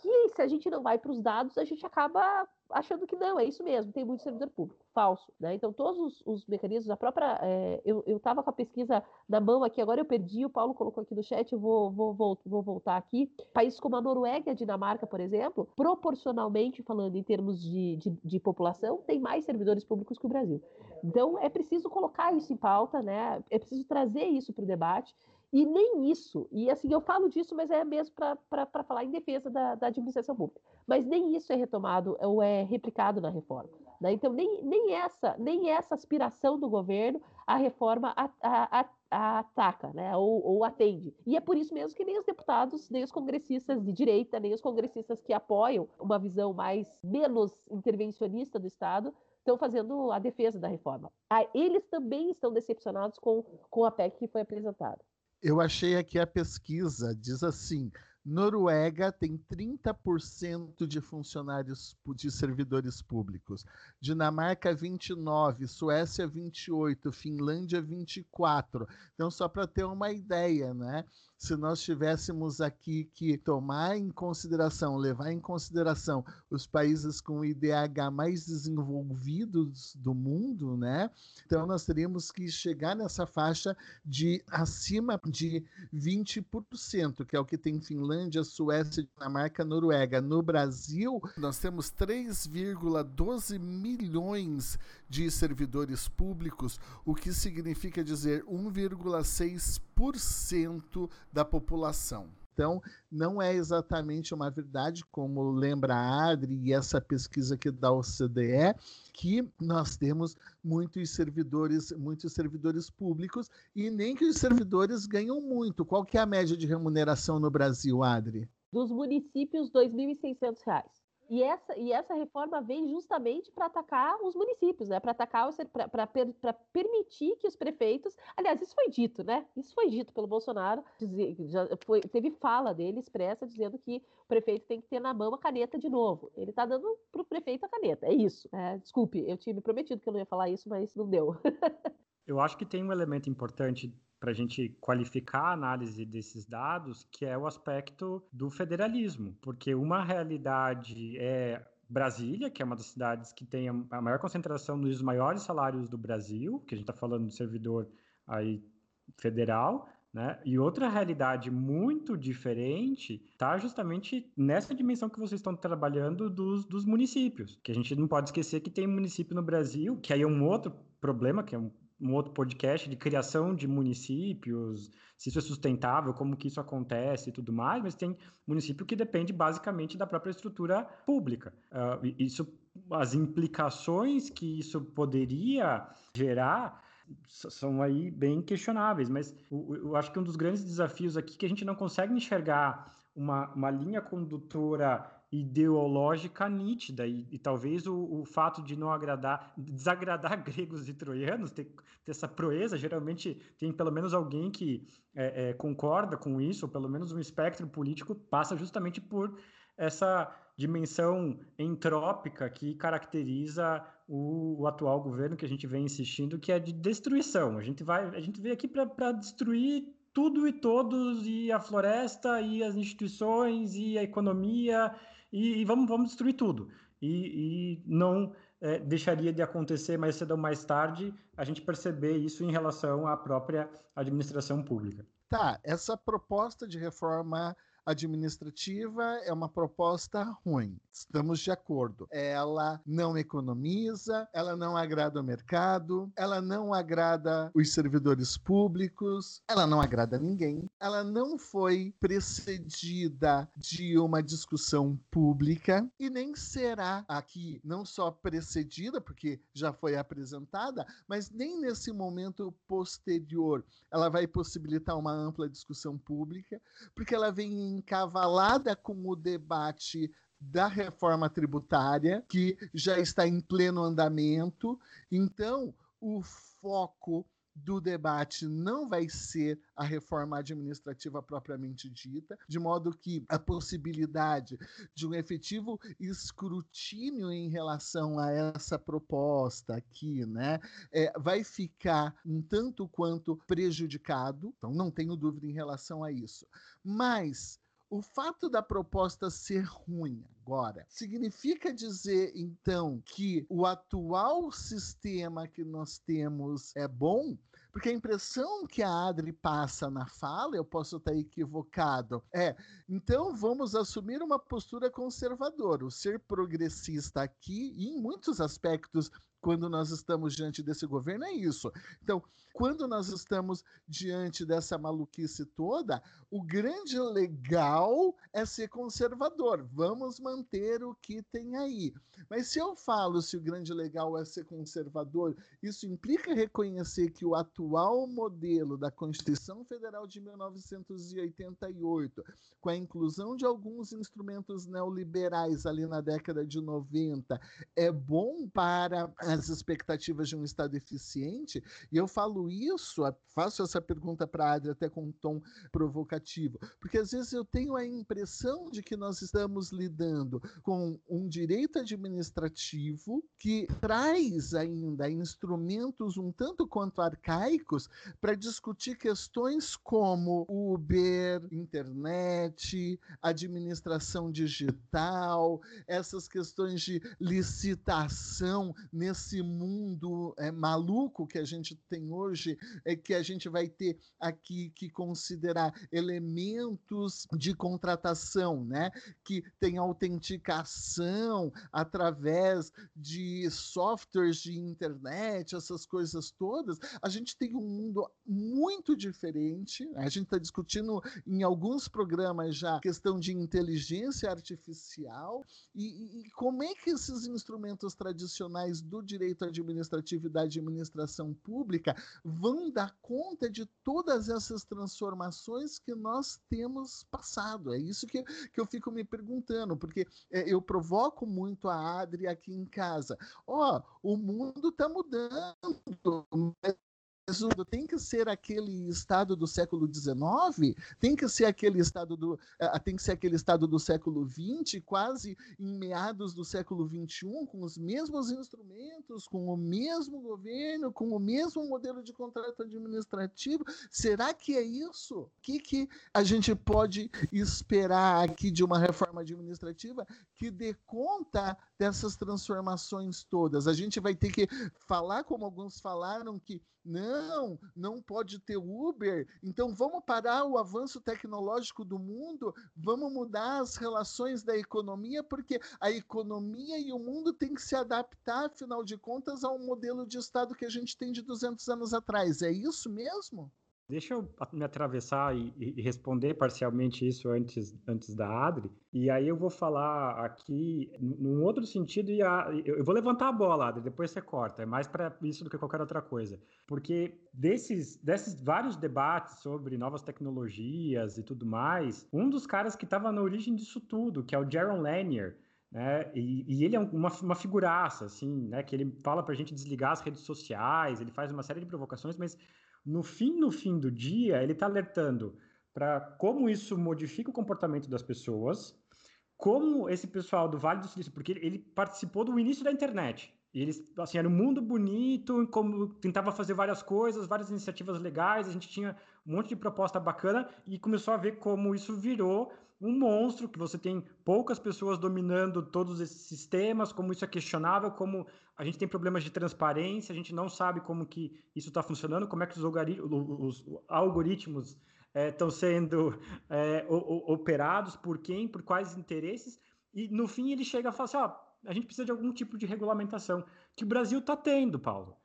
que se a gente não vai para os dados, a gente acaba achando que não, é isso mesmo, tem muito servidor público. Falso. Né? Então, todos os, os mecanismos, a própria. É, eu estava com a pesquisa na mão aqui, agora eu perdi, o Paulo colocou aqui no chat, eu vou, vou, vou, vou voltar aqui. Países como a Noruega e a Dinamarca, por exemplo, proporcionalmente falando em termos de, de, de população, tem mais servidores públicos que o Brasil. Então, é preciso colocar isso em pauta, né? é preciso trazer isso para o debate. E nem isso, e assim, eu falo disso, mas é mesmo para falar em defesa da, da, administração pública. Mas nem isso é retomado ou é replicado na reforma. Né? Então, nem, nem, essa, nem essa aspiração do governo a reforma a, a, a, ataca, né? ou, ou atende. E é por isso mesmo que nem os deputados, nem os congressistas de direita, nem os congressistas que apoiam uma visão mais menos intervencionista do Estado estão fazendo a defesa da reforma. Ah, eles também estão decepcionados com, com a PEC que foi apresentada. Eu achei aqui a pesquisa, diz assim: Noruega tem 30% de funcionários de servidores públicos. Dinamarca 29, Suécia 28, Finlândia 24. Então só para ter uma ideia, né? Se nós tivéssemos aqui que tomar em consideração, levar em consideração os países com IDH mais desenvolvidos do mundo, né? Então nós teríamos que chegar nessa faixa de acima de 20%, que é o que tem Finlândia, Suécia, Dinamarca, Noruega. No Brasil, nós temos 3,12 milhões de servidores públicos, o que significa dizer 1,6% da população. Então, não é exatamente uma verdade, como lembra a Adri e essa pesquisa aqui da OCDE, que nós temos muitos servidores, muitos servidores públicos e nem que os servidores ganham muito. Qual que é a média de remuneração no Brasil, Adri? Dos municípios, R$ 2.600. E essa, e essa reforma vem justamente para atacar os municípios, né? Para atacar para per, permitir que os prefeitos. Aliás, isso foi dito, né? Isso foi dito pelo Bolsonaro. Já foi, teve fala dele expressa dizendo que o prefeito tem que ter na mão a caneta de novo. Ele está dando para o prefeito a caneta. É isso. É, desculpe, eu tinha me prometido que eu não ia falar isso, mas não deu. eu acho que tem um elemento importante para a gente qualificar a análise desses dados, que é o aspecto do federalismo, porque uma realidade é Brasília, que é uma das cidades que tem a maior concentração dos maiores salários do Brasil, que a gente está falando do servidor aí federal, né? E outra realidade muito diferente está justamente nessa dimensão que vocês estão trabalhando dos, dos municípios, que a gente não pode esquecer que tem município no Brasil, que aí é um outro problema, que é um um outro podcast de criação de municípios, se isso é sustentável, como que isso acontece e tudo mais, mas tem município que depende basicamente da própria estrutura pública. Uh, isso, as implicações que isso poderia gerar são aí bem questionáveis, mas eu acho que um dos grandes desafios aqui é que a gente não consegue enxergar uma, uma linha condutora ideológica nítida e, e talvez o, o, fato de não agradar, desagradar gregos e troianos, ter, ter essa proeza, geralmente tem pelo menos alguém que é, é, concorda com isso, ou pelo menos um espectro político passa justamente por essa dimensão entrópica que caracteriza o, o, atual governo que a gente vem insistindo, que é de destruição. A gente vai, a gente veio aqui para destruir tudo e todos, e a floresta, e as instituições, e a economia, e, e vamos, vamos destruir tudo. E, e não é, deixaria de acontecer mais cedo ou mais tarde a gente perceber isso em relação à própria administração pública. Tá, essa proposta de reforma administrativa é uma proposta ruim. Estamos de acordo. Ela não economiza, ela não agrada o mercado, ela não agrada os servidores públicos, ela não agrada ninguém. Ela não foi precedida de uma discussão pública e nem será aqui não só precedida, porque já foi apresentada, mas nem nesse momento posterior ela vai possibilitar uma ampla discussão pública, porque ela vem encavalada com o debate da reforma tributária, que já está em pleno andamento. Então, o foco do debate não vai ser a reforma administrativa propriamente dita, de modo que a possibilidade de um efetivo escrutínio em relação a essa proposta aqui, né, é, vai ficar um tanto quanto prejudicado. Então, não tenho dúvida em relação a isso. Mas o fato da proposta ser ruim agora significa dizer então que o atual sistema que nós temos é bom? Porque a impressão que a Adri passa na fala, eu posso estar equivocado, é: então vamos assumir uma postura conservadora. O ser progressista aqui, e em muitos aspectos, quando nós estamos diante desse governo, é isso. Então, quando nós estamos diante dessa maluquice toda, o grande legal é ser conservador. Vamos manter o que tem aí. Mas se eu falo se o grande legal é ser conservador, isso implica reconhecer que o atual modelo da Constituição Federal de 1988, com a inclusão de alguns instrumentos neoliberais ali na década de 90, é bom para as expectativas de um Estado eficiente? E eu falo isso, faço essa pergunta para a Adri até com um tom provocativo, porque às vezes eu tenho a impressão de que nós estamos lidando com um direito administrativo que traz ainda instrumentos um tanto quanto arcaicos para discutir questões como Uber, internet, administração digital, essas questões de licitação nesse mundo é, maluco que a gente tem hoje é que a gente vai ter aqui que considerar elementos de contratação, né? Que tem autenticação através de softwares de internet, essas coisas todas. A gente tem um mundo muito diferente. A gente está discutindo em alguns programas já questão de inteligência artificial e, e como é que esses instrumentos tradicionais do direito administrativo e da administração pública vão dar conta de todas essas transformações que nós temos passado. É isso que, que eu fico me perguntando, porque é, eu provoco muito a Adri aqui em casa. Ó, oh, o mundo está mudando, mas tem que ser aquele estado do século XIX, tem que ser aquele estado do, uh, tem que ser aquele estado do século XX, quase em meados do século XXI, com os mesmos instrumentos, com o mesmo governo, com o mesmo modelo de contrato administrativo. Será que é isso? O que, que a gente pode esperar aqui de uma reforma administrativa que dê conta dessas transformações todas? A gente vai ter que falar, como alguns falaram, que não, não pode ter Uber. Então vamos parar o avanço tecnológico do mundo, vamos mudar as relações da economia, porque a economia e o mundo têm que se adaptar, afinal de contas, ao modelo de Estado que a gente tem de 200 anos atrás. É isso mesmo? Deixa eu me atravessar e, e, responder parcialmente isso antes, antes da Adri. E aí eu vou falar aqui num outro sentido e a, eu vou levantar a bola, Adri, depois você corta. É mais para isso do que qualquer outra coisa. Porque desses, desses vários debates sobre novas tecnologias e tudo mais, um dos caras que estava na origem disso tudo, que é o Jaron Lanier, né? E, e, ele é uma, uma figuraça, assim, né? Que ele fala para a gente desligar as redes sociais, ele faz uma série de provocações, mas no fim, no fim do dia, ele está alertando para como isso modifica o comportamento das pessoas, como esse pessoal do Vale do Silício, porque ele, participou do início da internet. Eles, assim, era um mundo bonito, como tentava fazer várias coisas, várias iniciativas legais, a gente tinha um monte de proposta bacana e começou a ver como isso virou um monstro, que você tem poucas pessoas dominando todos esses sistemas, como isso é questionável, como a gente tem problemas de transparência, a gente não sabe como que isso está funcionando, como é que os, os algoritmos estão é, sendo é, operados, por quem, por quais interesses, e no fim ele chega a falar assim, ó, a gente precisa de algum tipo de regulamentação, que o Brasil está tendo, Paulo.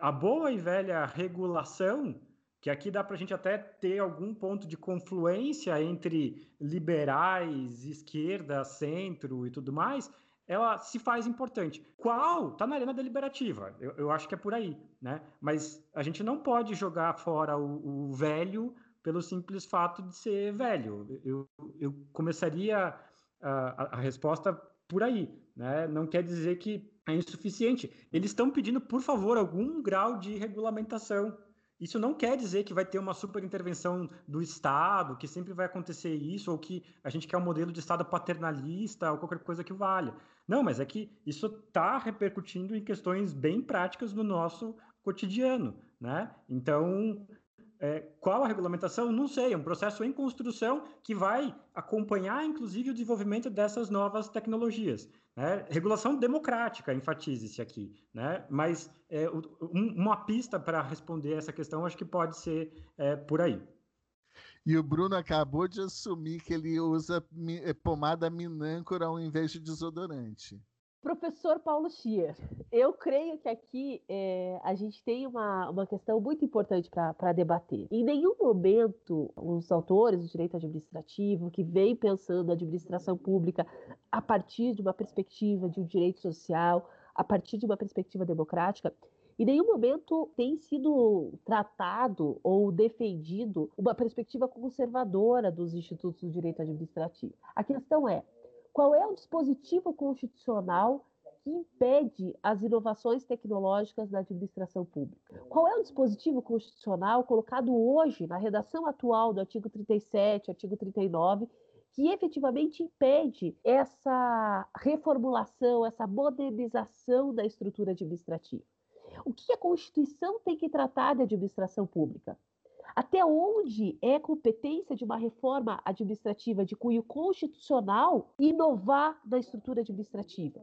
A boa e velha regulação que aqui dá para a gente até ter algum ponto de confluência entre liberais, esquerda, centro e tudo mais, ela se faz importante. Qual? Está na arena deliberativa. Eu, eu, acho que é por aí, né? Mas a gente não pode jogar fora o, o velho pelo simples fato de ser velho. Eu, eu começaria a, a resposta por aí, né? Não quer dizer que é insuficiente. Eles estão pedindo, por favor, algum grau de regulamentação isso não quer dizer que vai ter uma super intervenção do Estado, que sempre vai acontecer isso, ou que a gente quer um modelo de Estado paternalista, ou qualquer coisa que valha. Não, mas é que isso está repercutindo em questões bem práticas no nosso cotidiano, né? Então, é, qual a regulamentação? Não sei, é um processo em construção que vai acompanhar, inclusive, o desenvolvimento dessas novas tecnologias. Né? Regulação democrática, enfatize-se aqui, né? mas é, um, uma pista para responder essa questão acho que pode ser é, por aí. E o Bruno acabou de assumir que ele usa é, pomada minâncora ao invés de desodorante. Professor Paulo Schier, eu creio que aqui é, a gente tem uma, uma questão muito importante para debater. Em nenhum momento os autores do direito administrativo, que vêm pensando a administração pública a partir de uma perspectiva de um direito social, a partir de uma perspectiva democrática, em nenhum momento tem sido tratado ou defendido uma perspectiva conservadora dos institutos do direito administrativo. A questão é qual é o dispositivo constitucional que impede as inovações tecnológicas na administração pública? Qual é o dispositivo constitucional colocado hoje na redação atual do artigo 37, artigo 39, que efetivamente impede essa reformulação, essa modernização da estrutura administrativa? O que a Constituição tem que tratar de administração pública? Até onde é competência de uma reforma administrativa de cunho constitucional inovar na estrutura administrativa?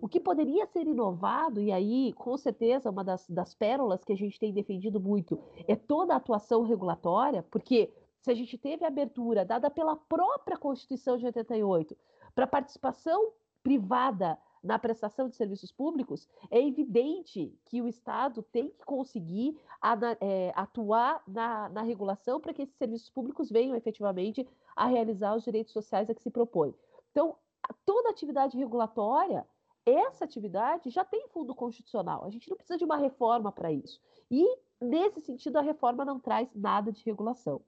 O que poderia ser inovado, e aí, com certeza, uma das, das pérolas que a gente tem defendido muito é toda a atuação regulatória, porque se a gente teve a abertura dada pela própria Constituição de 88 para participação privada na prestação de serviços públicos, é evidente que o Estado tem que conseguir é, atuar na, na regulação para que esses serviços públicos venham efetivamente a realizar os direitos sociais a que se propõe. Então, toda atividade regulatória, essa atividade já tem fundo constitucional. A gente não precisa de uma reforma para isso. E, nesse sentido, a reforma não traz nada de regulação.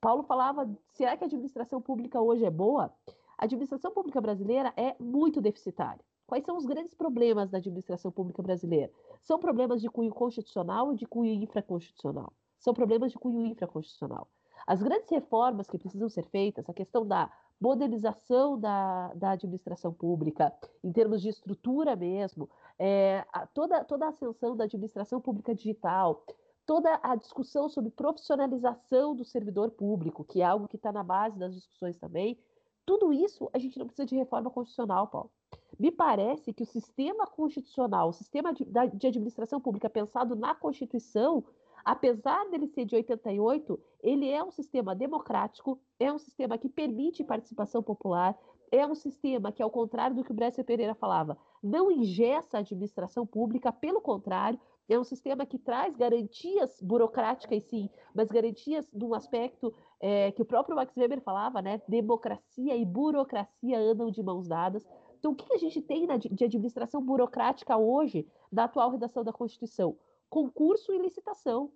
Paulo falava: será que a administração pública hoje é boa? A administração pública brasileira é muito deficitária. Quais são os grandes problemas da administração pública brasileira? São problemas de cunho constitucional ou de cunho infraconstitucional? São problemas de cunho infraconstitucional. As grandes reformas que precisam ser feitas, a questão da modernização da, da administração pública, em termos de estrutura mesmo, é, a, toda, toda a ascensão da administração pública digital, toda a discussão sobre profissionalização do servidor público, que é algo que está na base das discussões também, tudo isso a gente não precisa de reforma constitucional, Paulo. Me parece que o sistema constitucional, o sistema de, de administração pública pensado na Constituição, apesar dele ser de 88, ele é um sistema democrático, é um sistema que permite participação popular, é um sistema que, ao contrário do que o Bresser Pereira falava, não ingessa a administração pública, pelo contrário, é um sistema que traz garantias burocráticas, sim, mas garantias num aspecto é, que o próprio Max Weber falava, né? Democracia e burocracia andam de mãos dadas. Então, o que a gente tem de administração burocrática hoje da atual redação da Constituição? Concurso e licitação.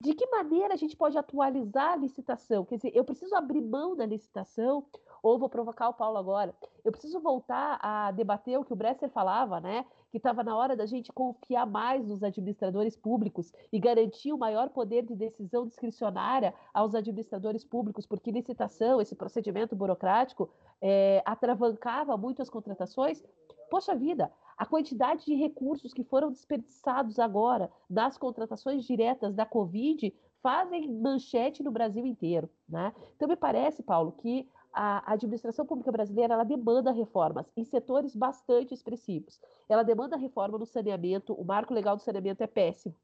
De que maneira a gente pode atualizar a licitação? Quer dizer, eu preciso abrir mão da licitação ou vou provocar o Paulo agora. Eu preciso voltar a debater o que o Bresser falava, né? Que estava na hora da gente confiar mais nos administradores públicos e garantir o maior poder de decisão discricionária aos administradores públicos, porque licitação, esse procedimento burocrático, é, atravancava muito as contratações. Poxa vida, a quantidade de recursos que foram desperdiçados agora das contratações diretas da Covid fazem manchete no Brasil inteiro. Né? Então, me parece, Paulo, que a administração pública brasileira ela demanda reformas em setores bastante expressivos. Ela demanda reforma no saneamento, o marco legal do saneamento é péssimo.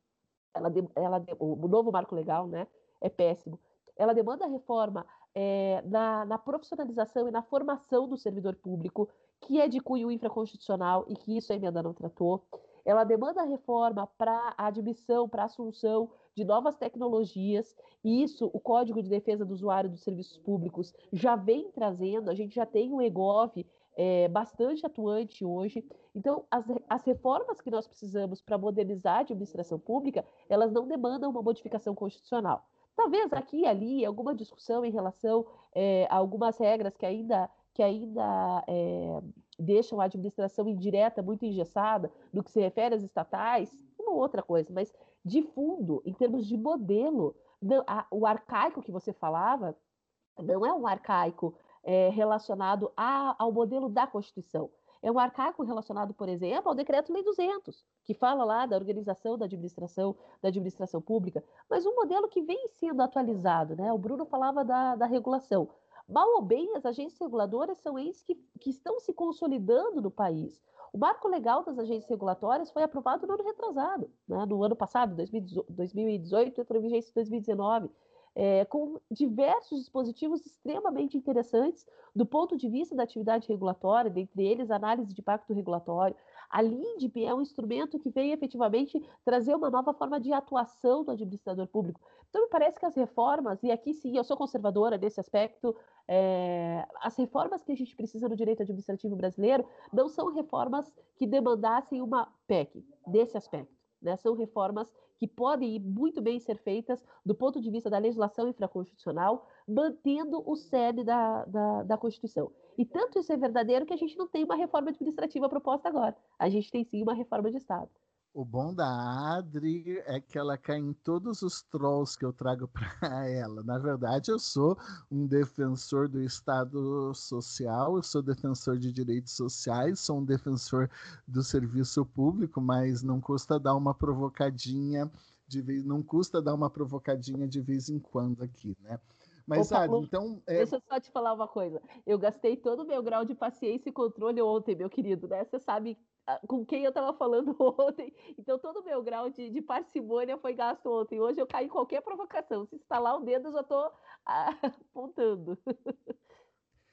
Ela, ela, o novo marco legal né, é péssimo. Ela demanda reforma é, na, na profissionalização e na formação do servidor público, que é de cunho infraconstitucional e que isso a emenda não tratou. Ela demanda reforma para a admissão, para a assunção de novas tecnologias, e isso o Código de Defesa do Usuário dos Serviços Públicos já vem trazendo, a gente já tem um EGOV é, bastante atuante hoje. Então, as, as reformas que nós precisamos para modernizar a administração pública, elas não demandam uma modificação constitucional. Talvez aqui e ali alguma discussão em relação é, a algumas regras que ainda, que ainda é, deixam a administração indireta muito engessada no que se refere às estatais, uma outra coisa, mas de fundo, em termos de modelo. Não, a, o arcaico que você falava não é um arcaico é, relacionado a, ao modelo da Constituição. É um arcaico relacionado, por exemplo, ao Decreto Lei 200, que fala lá da organização da administração, da administração pública, mas um modelo que vem sendo atualizado. Né? O Bruno falava da, da regulação. Mal ou bem, as agências reguladoras são entes que, que estão se consolidando no país. O marco legal das agências regulatórias foi aprovado no ano retrasado, né, no ano passado, 2018, entrou em vigência em 2019, é, com diversos dispositivos extremamente interessantes do ponto de vista da atividade regulatória, dentre eles análise de impacto regulatório, a LINDB é um instrumento que vem efetivamente trazer uma nova forma de atuação do administrador público. Então, me parece que as reformas, e aqui sim, eu sou conservadora nesse aspecto, é, as reformas que a gente precisa no direito administrativo brasileiro não são reformas que demandassem uma PEC, desse aspecto. Né? São reformas que podem muito bem ser feitas do ponto de vista da legislação infraconstitucional, mantendo o cerne da, da, da Constituição. E tanto isso é verdadeiro que a gente não tem uma reforma administrativa proposta agora. A gente tem sim uma reforma de Estado. O bom da Adri é que ela cai em todos os trolls que eu trago para ela. Na verdade, eu sou um defensor do Estado social, eu sou defensor de direitos sociais, sou um defensor do serviço público, mas não custa dar uma provocadinha de vez, não custa dar uma provocadinha de vez em quando aqui, né? Mas, Opa, então. É... Deixa eu só te falar uma coisa. Eu gastei todo o meu grau de paciência e controle ontem, meu querido, né? Você sabe ah, com quem eu estava falando ontem. Então, todo o meu grau de, de, parcimônia foi gasto ontem. Hoje eu caí em qualquer provocação. Se instalar o dedo, eu já estou ah, apontando.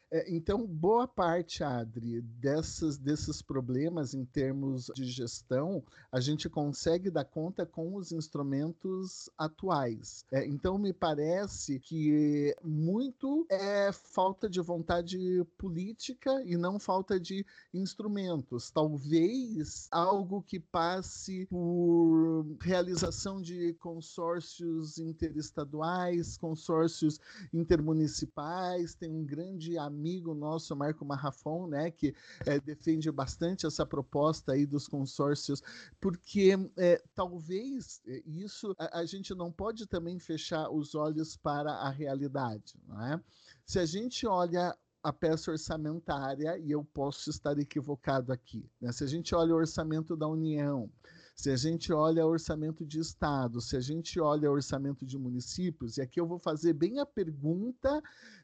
É, então, boa parte, Adri, dessas, desses problemas em termos de gestão, a gente consegue dar conta com os instrumentos atuais. É, então, me parece que muito é falta de vontade política e não falta de instrumentos. Talvez algo que passe por realização de consórcios interestaduais, consórcios intermunicipais, tem um grande amigo nosso, Marco Marrafon, né, que é, defende bastante essa proposta aí dos consórcios, porque é, talvez isso a, a, gente não pode também fechar os olhos para a realidade, não é? Se a gente olha a peça orçamentária, e eu posso estar equivocado aqui, né? se a gente olha o orçamento da União, se a gente olha o orçamento de estado, se a gente olha o orçamento de municípios, e aqui eu vou fazer bem a pergunta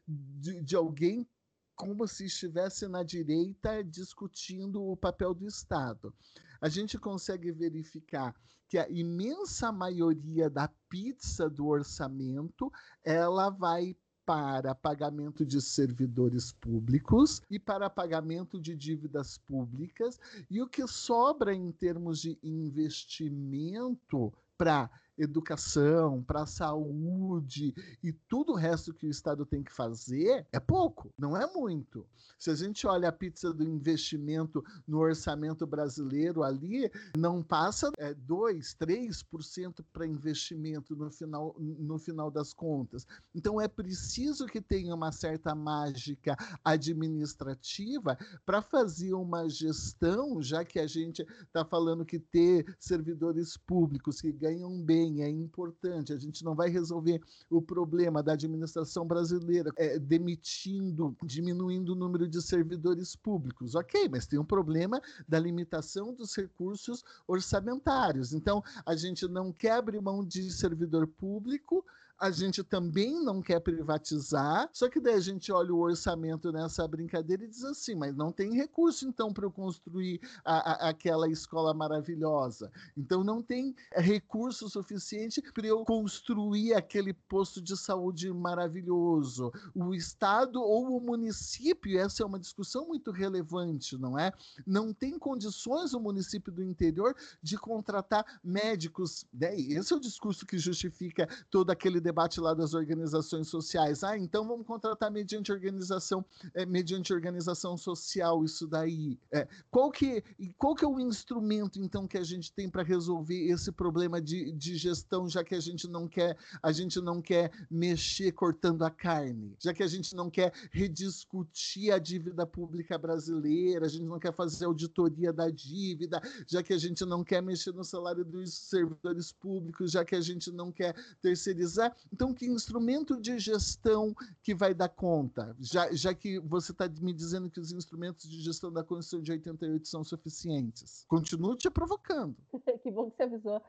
de, de alguém como se estivesse na direita discutindo o papel do Estado. A gente consegue verificar que a imensa maioria da pizza do orçamento ela vai para pagamento de servidores públicos e para pagamento de dívidas públicas, e o que sobra em termos de investimento para educação, para saúde e tudo o resto que o Estado tem que fazer é pouco, não é muito. Se a gente olha a pizza do investimento no orçamento brasileiro ali, não passa é, 2, 3% para investimento no final, no final das contas. Então é preciso que tenha uma certa mágica administrativa para fazer uma gestão, já que a gente está falando que ter servidores públicos que ganham bem é importante. A gente não vai resolver o problema da administração brasileira é, demitindo, diminuindo o número de servidores públicos. Ok, mas tem um problema da limitação dos recursos orçamentários. Então, a gente não quer abrir mão de servidor público a gente também não quer privatizar, só que daí a gente olha o orçamento nessa brincadeira e diz assim, mas não tem recurso então para eu construir a, a, aquela escola maravilhosa. Então não tem recurso suficiente para eu construir aquele posto de saúde maravilhoso. O Estado ou o município, essa é uma discussão muito relevante, não é? Não tem condições o município do interior de contratar médicos. Né? Esse é o discurso que justifica todo aquele debate debate lá das organizações sociais. Ah, então vamos contratar mediante organização, é, mediante organização social isso daí. É, qual, que, qual que é o instrumento, então, que a gente tem para resolver esse problema de, de gestão, já que a gente não quer, a gente não quer mexer cortando a carne, já que a gente não quer rediscutir a dívida pública brasileira, a gente não quer fazer auditoria da dívida, já que a gente não quer mexer no salário dos servidores públicos, já que a gente não quer terceirizar. Então, que instrumento de gestão que vai dar conta? Já, já que você está me dizendo que os instrumentos de gestão da Constituição de 88 são suficientes. Continuo te provocando. que bom que você avisou.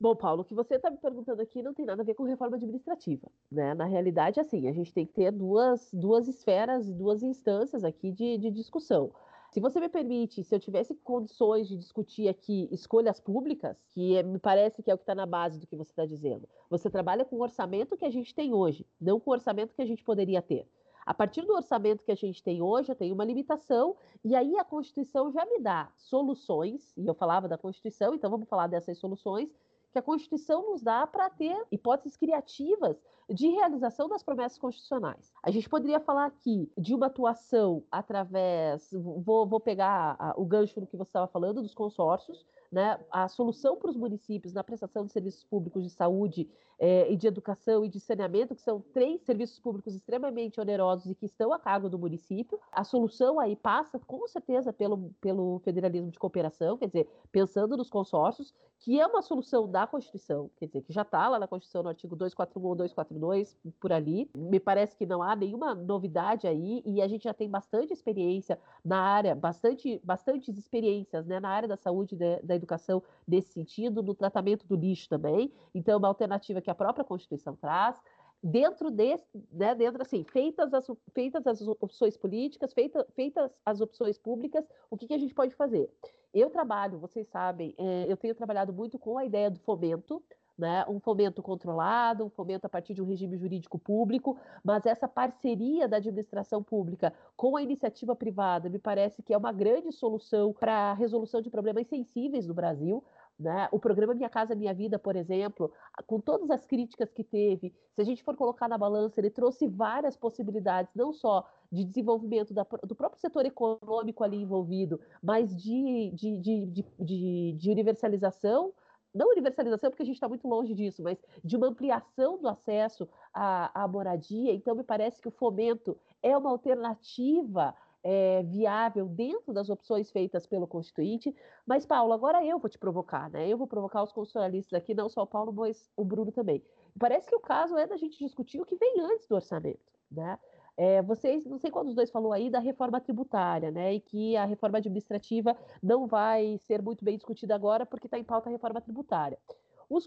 Bom, Paulo, o que você está me perguntando aqui não tem nada a ver com reforma administrativa. Né? Na realidade, assim, a gente tem que ter duas, duas esferas duas instâncias aqui de, de discussão. Se você me permite, se eu tivesse condições de discutir aqui escolhas públicas, que é, me parece que é o que está na base do que você está dizendo, você trabalha com o orçamento que a gente tem hoje, não com o orçamento que a gente poderia ter. A partir do orçamento que a gente tem hoje, eu tenho uma limitação, e aí a Constituição já me dá soluções, e eu falava da Constituição, então vamos falar dessas soluções, que a Constituição nos dá para ter hipóteses criativas de realização das promessas constitucionais. A gente poderia falar aqui de uma atuação através, vou, vou pegar a, o gancho do que você estava falando, dos consórcios, né, a solução para os municípios na prestação de serviços públicos de saúde é, e de educação e de saneamento, que são três serviços públicos extremamente onerosos e que estão a cargo do município. A solução aí passa, com certeza, pelo, pelo federalismo de cooperação, quer dizer, pensando nos consórcios, que é uma solução da Constituição, quer dizer, que já está lá na Constituição, no artigo 241 ou 242, por ali. Me parece que não há nenhuma novidade aí, e a gente já tem bastante experiência na área, bastante, bastantes experiências né, na área da saúde e da educação nesse sentido, no tratamento do lixo também. Então, uma alternativa que a própria Constituição traz dentro desse, né, dentro assim, feitas as, feitas as opções políticas, feita, feitas as opções públicas, o que, que a gente pode fazer? Eu trabalho, vocês sabem, é, eu tenho trabalhado muito com a ideia do fomento, né, um fomento controlado, um fomento a partir de um regime jurídico público, mas essa parceria da administração pública com a iniciativa privada me parece que é uma grande solução para a resolução de problemas sensíveis no Brasil. Né? O programa Minha Casa Minha Vida, por exemplo, com todas as críticas que teve, se a gente for colocar na balança, ele trouxe várias possibilidades, não só de desenvolvimento da, do próprio setor econômico ali envolvido, mas de, de, de, de, de universalização não universalização, porque a gente está muito longe disso, mas de uma ampliação do acesso à, à, moradia. Então, me parece que o fomento é uma alternativa é, viável dentro das opções feitas pelo Constituinte. Mas, Paulo, agora eu vou te provocar, né? Eu vou provocar os constitucionalistas aqui, não só o Paulo, mas o Bruno também. Parece que o caso é da gente discutir o que vem antes do orçamento, né? É, vocês, não sei qual dos dois falou aí da reforma tributária, né? E que a reforma administrativa não vai ser muito bem discutida agora porque está em pauta a reforma tributária.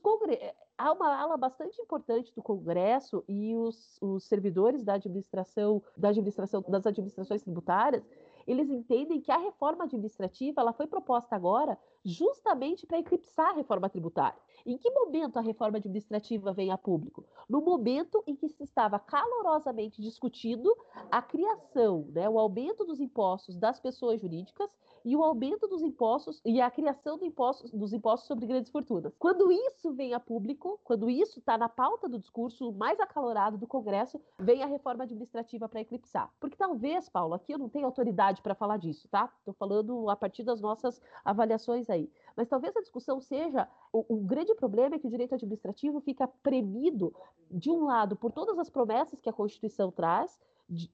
Congre... Há uma ala bastante importante do Congresso e os, os servidores da administração, da administração, das administrações tributárias, eles entendem que a reforma administrativa ela foi proposta agora justamente para eclipsar a reforma tributária. Em que momento a reforma administrativa vem a público? No momento em que se estava calorosamente discutindo a criação, né, o aumento dos impostos das pessoas jurídicas e o aumento dos impostos e a criação do impostos, dos impostos sobre grandes fortunas. Quando isso vem a público, quando isso está na pauta do discurso mais acalorado do Congresso, vem a reforma administrativa para eclipsar. Porque talvez, Paulo, aqui eu não tenho autoridade para falar disso, tá? Estou falando a partir das nossas avaliações aí. Mas talvez a discussão seja o, o, grande problema é que o direito administrativo fica premido, de um lado, por todas as promessas que a Constituição traz,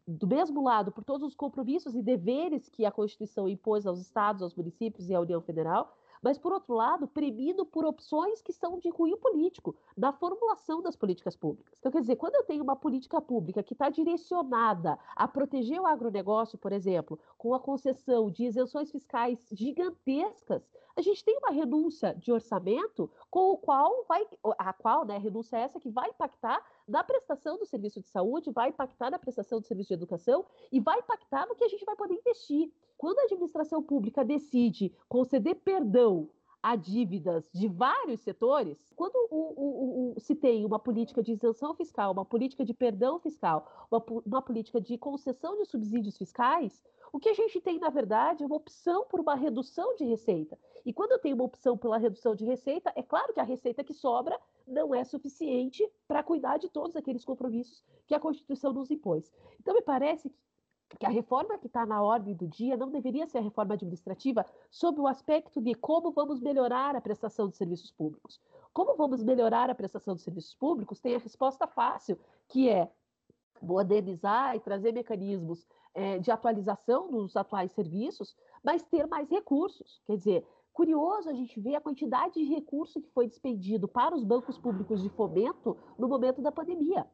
do mesmo lado, por todos os compromissos e deveres que a Constituição impôs aos estados, aos municípios e à União Federal, mas, por outro lado, premido por opções que são de cunho político, na formulação das políticas públicas. Então, quer dizer, quando eu tenho uma política pública que está direcionada a proteger o agronegócio, por exemplo, com a concessão de isenções fiscais gigantescas, a gente tem uma renúncia de orçamento com o qual vai, a qual, né, renúncia essa que vai impactar na prestação do serviço de saúde, vai impactar na prestação do serviço de educação e vai impactar no que a gente vai poder investir. Quando a administração pública decide conceder perdão a dívidas de vários setores, quando o, o, o, se tem uma política de isenção fiscal, uma política de perdão fiscal, uma, uma política de concessão de subsídios fiscais, o que a gente tem, na verdade, é uma opção por uma redução de receita. E quando eu tenho uma opção pela redução de receita, é claro que a receita que sobra não é suficiente para cuidar de todos aqueles compromissos que a Constituição nos impôs. Então, me parece que a reforma que está na ordem do dia não deveria ser a reforma administrativa sob o aspecto de como vamos melhorar a prestação de serviços públicos. Como vamos melhorar a prestação de serviços públicos tem a resposta fácil, que é modernizar e trazer mecanismos é, de atualização dos atuais serviços, mas ter mais recursos. Quer dizer, curioso a gente ver a quantidade de recurso que foi despendido para os bancos públicos de fomento no momento da pandemia.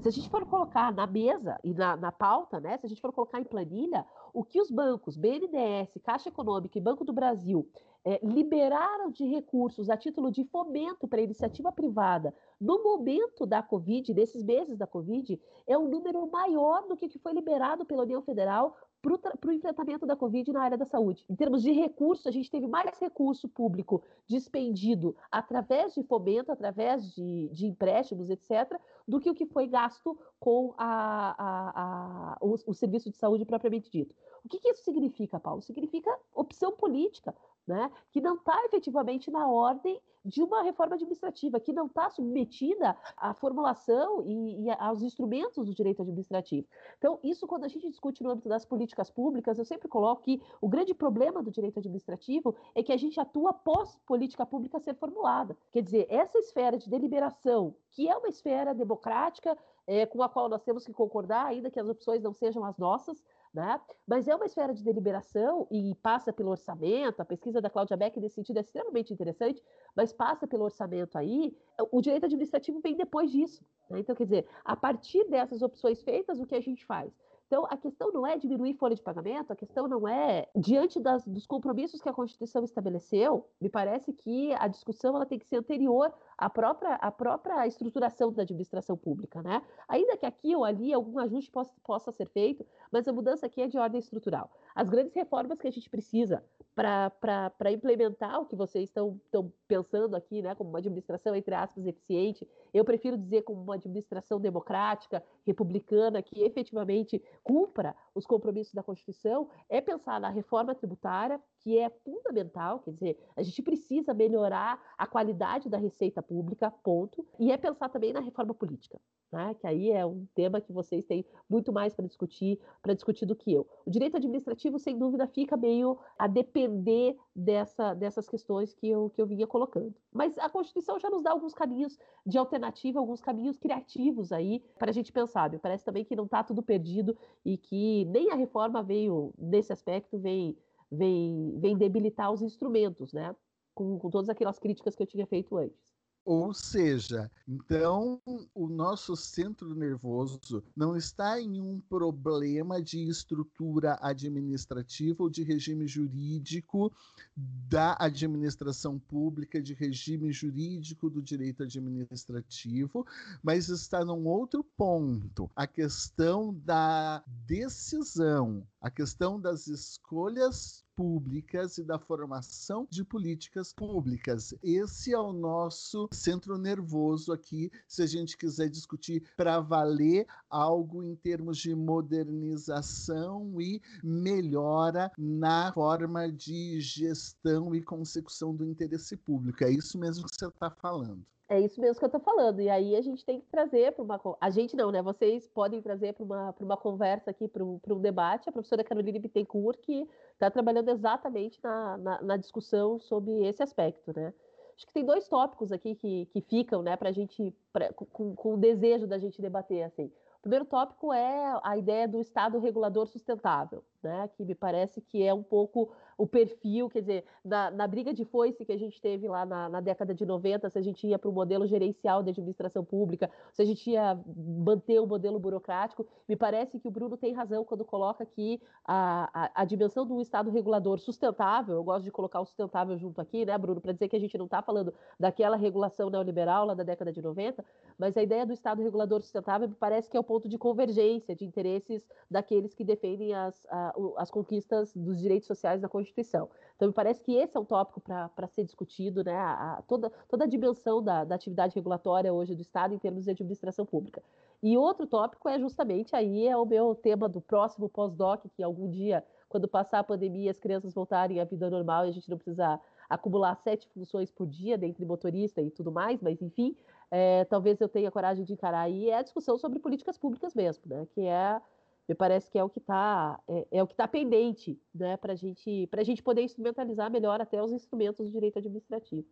Se a gente for colocar na mesa e na, na, pauta, né, se a gente for colocar em planilha, o que os bancos, BNDES, Caixa Econômica e Banco do Brasil é, liberaram de recursos a título de fomento para iniciativa privada no momento da Covid, desses meses da Covid, é um número maior do que que foi liberado pela União Federal para o enfrentamento da Covid na área da saúde. Em termos de recursos, a gente teve mais recurso público dispendido através de fomento, através de, de empréstimos, etc., do que o que foi gasto com a, a, a, o, o, serviço de saúde propriamente dito. O que, que isso significa, Paulo? Significa opção política né, que não está efetivamente na ordem de uma reforma administrativa, que não está submetida à formulação e, e, aos instrumentos do direito administrativo. Então, isso, quando a gente discute no âmbito das políticas públicas, eu sempre coloco que o grande problema do direito administrativo é que a gente atua pós política pública ser formulada. Quer dizer, essa esfera de deliberação, que é uma esfera democrática, é, com a qual nós temos que concordar, ainda que as opções não sejam as nossas, né? Mas é uma esfera de deliberação e passa pelo orçamento, a pesquisa da Cláudia Beck nesse sentido é extremamente interessante, mas passa pelo orçamento aí, o direito administrativo vem depois disso. Né? Então, quer dizer, a partir dessas opções feitas, o que a gente faz? Então, a questão não é diminuir folha de pagamento, a questão não é, diante das, dos compromissos que a Constituição estabeleceu, me parece que a discussão ela tem que ser anterior à própria, à própria estruturação da administração pública. Né? Ainda que aqui ou ali algum ajuste possa, possa ser feito, mas a mudança aqui é de ordem estrutural. As grandes reformas que a gente precisa para implementar o que vocês estão pensando aqui, né, como uma administração, entre aspas, eficiente. Eu prefiro dizer como uma administração democrática, republicana, que efetivamente cumpra os compromissos da Constituição, é pensar na reforma tributária, que é fundamental, quer dizer, a gente precisa melhorar a qualidade da receita pública, ponto, e é pensar também na reforma política né? que aí é um tema que vocês têm muito mais para discutir, para discutir do que eu. O direito administrativo, sem dúvida, fica meio a depender dessa, dessas questões que eu, que eu vinha colocando. Mas a Constituição já nos dá alguns caminhos de alternativa, alguns caminhos criativos aí para a gente pensar. Me parece também que não está tudo perdido e que nem a reforma veio, nesse aspecto, vem, vem, vem debilitar os instrumentos, né? Com, com todas aquelas críticas que eu tinha feito antes. Ou seja, então o nosso centro nervoso não está em um problema de estrutura administrativa ou de regime jurídico da administração pública, de regime jurídico do direito administrativo, mas está num outro ponto, a questão da decisão, a questão das escolhas públicas e da formação de políticas públicas. Esse é o nosso centro nervoso aqui, se a gente quiser discutir para valer algo em termos de modernização e melhora na forma de gestão e consecução do interesse público. É isso mesmo que você está falando. É isso mesmo que eu estou falando. E aí a gente tem que trazer para uma. A gente não, né? Vocês podem trazer para uma, uma conversa aqui, para um, um debate, a professora Carolina Bittencourt, que está trabalhando exatamente na, na, na, discussão sobre esse aspecto, né? Acho que tem dois tópicos aqui que, que ficam, né, para a gente, pra, com, com o desejo da gente debater, assim. O primeiro tópico é a ideia do Estado regulador sustentável, né, que me parece que é um pouco o perfil, quer dizer, na, na briga de foice que a gente teve lá na, na década de 90, se a gente ia para o modelo gerencial de administração pública, se a gente ia manter o modelo burocrático, me parece que o Bruno tem razão quando coloca que a, a, a dimensão do Estado regulador sustentável, eu gosto de colocar o sustentável junto aqui, né, Bruno, para dizer que a gente não está falando daquela regulação neoliberal lá da década de 90, mas a ideia do Estado regulador sustentável me parece que é o ponto de convergência de interesses daqueles que defendem as, a, as conquistas dos direitos sociais da Constituição Então, me parece que esse é um tópico para ser discutido, né? A, toda, toda a dimensão da, da atividade regulatória hoje do Estado em termos de administração pública. E outro tópico é justamente aí é o meu tema do próximo pós-doc, que algum dia, quando passar a pandemia, as crianças voltarem à vida normal e a gente não precisar acumular sete funções por dia, dentre motorista e tudo mais, mas enfim, é, talvez eu tenha coragem de encarar aí, é a discussão sobre políticas públicas mesmo, né? Que é me parece que é o que está é, é, o que está pendente, né, para gente, a gente poder instrumentalizar melhor até os instrumentos do direito administrativo.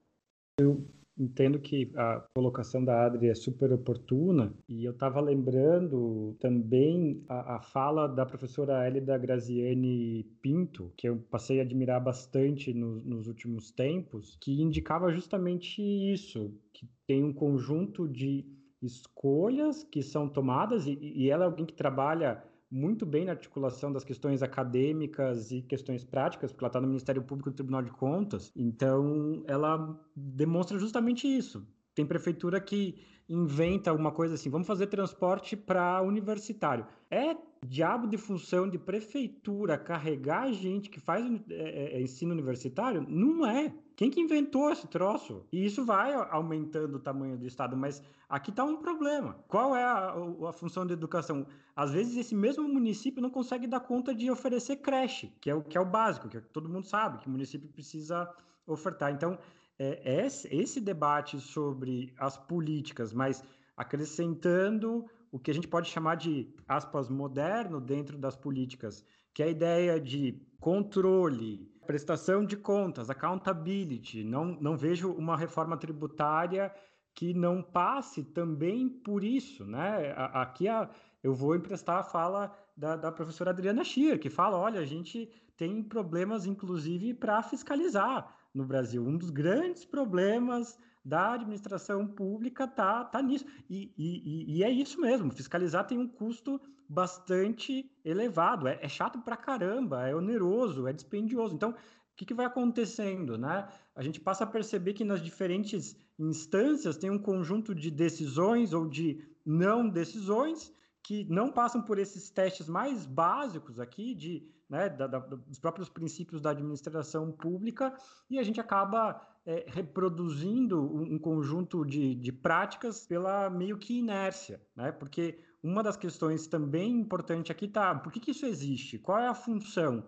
Eu entendo que a colocação da Adri é super oportuna e eu estava lembrando também a, a, fala da professora Elida Graziani Pinto, que eu passei a admirar bastante no, nos últimos tempos, que indicava justamente isso, que tem um conjunto de escolhas que são tomadas e, e ela é alguém que trabalha muito bem na articulação das questões acadêmicas e questões práticas, porque ela está no Ministério Público e no Tribunal de Contas. Então, ela demonstra justamente isso. Tem prefeitura que inventa alguma coisa assim, vamos fazer transporte para universitário. É diabo de função de prefeitura carregar a gente que faz é, é, é, ensino universitário? Não é. Quem que inventou esse troço? E isso vai aumentando o tamanho do Estado, mas aqui está um problema. Qual é a, a, função da educação? Às vezes esse mesmo município não consegue dar conta de oferecer creche, que é o que é o básico, que todo mundo sabe que o município precisa ofertar. Então, é, esse, esse debate sobre as políticas, mas acrescentando o que a gente pode chamar de, aspas, moderno dentro das políticas, que é a ideia de controle, prestação de contas, accountability. Não, não vejo uma reforma tributária que não passe também por isso, né? Aqui a, eu vou emprestar a fala da, da professora Adriana Schier, que fala, olha, a gente tem problemas, inclusive, para fiscalizar no Brasil. Um dos grandes problemas da administração pública tá, tá nisso. E, e, e é isso mesmo, fiscalizar tem um custo bastante elevado. É, é chato pra caramba, é oneroso, é dispendioso. Então, o que, que vai acontecendo? Né? A gente passa a perceber que nas diferentes instâncias tem um conjunto de decisões ou de não decisões que não passam por esses testes mais básicos aqui de né, da, da, dos próprios princípios da administração pública e a gente acaba é, reproduzindo um, conjunto de, de, práticas pela meio que inércia, né? Porque uma das questões também importante aqui tá, por que, que isso existe? Qual é a função?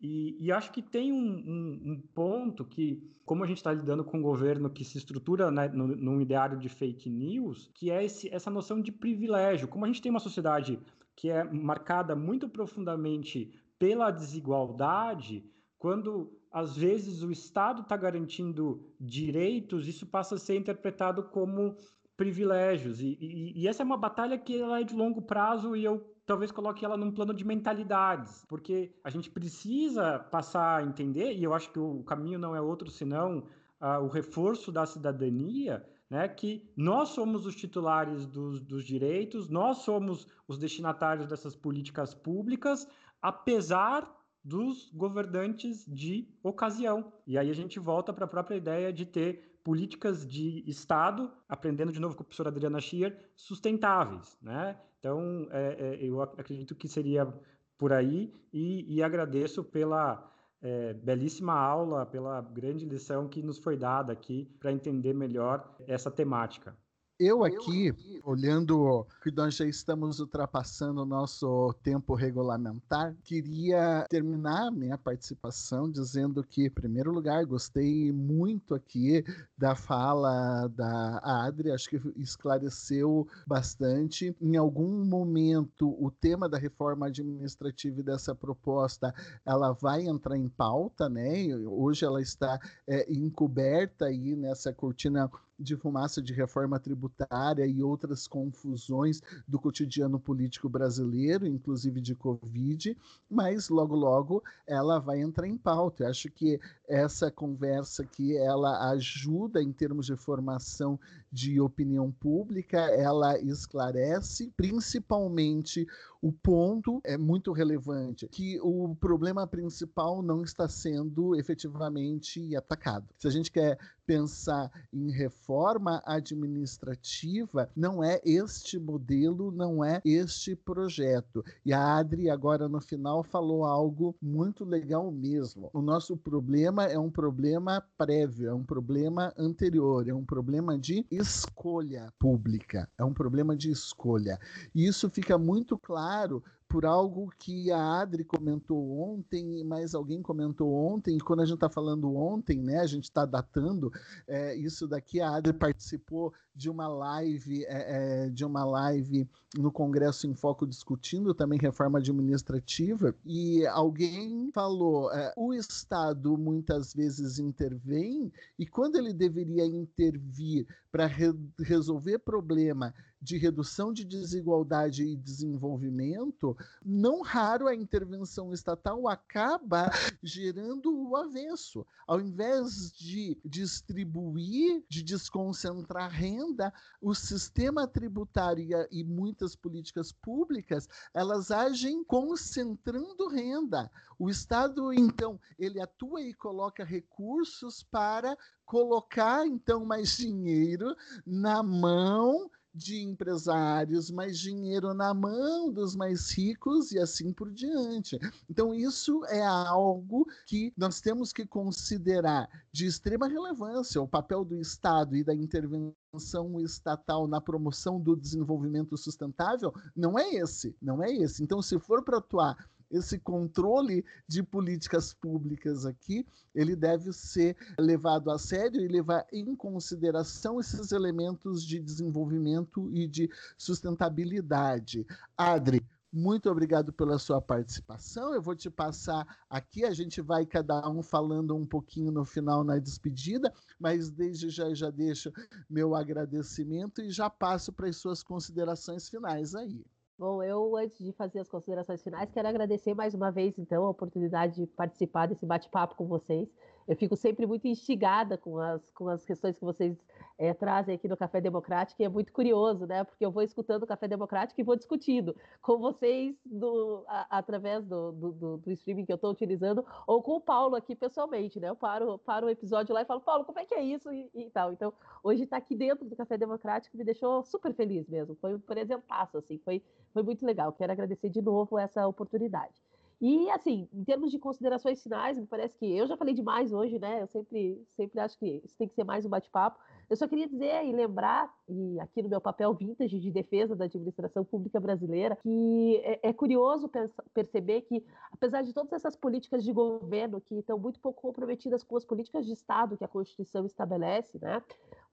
E, e acho que tem um, um, um, ponto que, como a gente está lidando com um governo que se estrutura né, no, num ideário de fake news, que é esse, essa noção de privilégio. Como a gente tem uma sociedade que é marcada muito profundamente pela desigualdade, quando às vezes o Estado está garantindo direitos, isso passa a ser interpretado como privilégios. E, e, e, essa é uma batalha que ela é de longo prazo e eu talvez coloque ela num plano de mentalidades, porque a gente precisa passar a entender, e eu acho que o caminho não é outro senão uh, o reforço da cidadania, né, que nós somos os titulares dos, dos direitos, nós somos os destinatários dessas políticas públicas, apesar dos governantes de ocasião. E aí a gente volta para a própria ideia de ter políticas de Estado, aprendendo de novo com a professora Adriana Schier, sustentáveis. Né? Então, é, é, eu acredito que seria por aí e, e agradeço pela, é, belíssima aula, pela grande lição que nos foi dada aqui para entender melhor essa temática. Eu aqui, olhando que nós já estamos ultrapassando o nosso tempo regulamentar, queria terminar minha participação dizendo que, em primeiro lugar, gostei muito aqui da fala da Adri, acho que esclareceu bastante. Em algum momento, o tema da reforma administrativa e dessa proposta, ela vai entrar em pauta, né? Hoje ela está é, encoberta aí nessa cortina de fumaça de reforma tributária e outras confusões do cotidiano político brasileiro, inclusive de Covid, mas logo logo ela vai entrar em pauta. Eu acho que essa conversa aqui ela ajuda em termos de formação de opinião pública, ela esclarece principalmente o ponto é muito relevante, que o problema principal não está sendo efetivamente atacado. Se a gente quer pensar em reforma administrativa, não é este modelo, não é este projeto. E a Adri agora no final falou algo muito legal mesmo. O nosso problema é um problema prévio, é um problema anterior, é um problema de escolha pública, é um problema de escolha. E isso fica muito claro por algo que a Adri comentou ontem, mas alguém comentou ontem, e quando a gente está falando ontem, né, a gente está datando é, isso daqui, a Adri participou de uma live, é, é, de uma live no Congresso em Foco discutindo também reforma administrativa, e alguém falou, é, o Estado muitas vezes intervém, e quando ele deveria intervir para re resolver problema de redução de desigualdade e desenvolvimento, não raro a intervenção estatal acaba gerando o avesso. Ao invés de distribuir, de desconcentrar renda, o sistema tributário e muitas políticas públicas, elas agem concentrando renda. O Estado, então, ele atua e coloca recursos para colocar, então, mais dinheiro na mão de empresários, mais dinheiro na mão dos mais ricos e assim por diante. Então, isso é algo que nós temos que considerar de extrema relevância. O papel do Estado e da intervenção estatal na promoção do desenvolvimento sustentável não é esse, não é esse. Então, se for para atuar esse controle de políticas públicas aqui, ele deve ser levado a sério e levar em consideração esses elementos de desenvolvimento e de sustentabilidade. Adri, muito obrigado pela sua participação. Eu vou te passar aqui, a gente vai cada um falando um pouquinho no final na despedida, mas desde já já deixo meu agradecimento e já passo para as suas considerações finais aí. Bom, eu, antes de fazer as considerações finais, quero agradecer mais uma vez, então, a oportunidade de participar desse bate-papo com vocês. Eu fico sempre muito instigada com as, com as questões que vocês é, trazem aqui no Café Democrático, e é muito curioso, né? Porque eu vou escutando o Café Democrático e vou discutindo com vocês do, a, através do, do, do, streaming que eu estou utilizando, ou com o Paulo aqui pessoalmente, né? Eu paro, paro o episódio lá e falo, Paulo, como é que é isso? E, e tal. Então, hoje estar tá aqui dentro do Café Democrático me deixou super feliz mesmo. Foi um presentaço, assim, foi, foi muito legal. Quero agradecer de novo essa oportunidade. E, assim, em termos de considerações finais, me parece que eu já falei demais hoje, né? Eu sempre, sempre acho que isso tem que ser mais um bate-papo. Eu só queria dizer e lembrar, e aqui no meu papel vintage de defesa da administração pública brasileira, que é, é curioso perceber que, apesar de todas essas políticas de governo que estão muito pouco comprometidas com as políticas de Estado que a Constituição estabelece, né?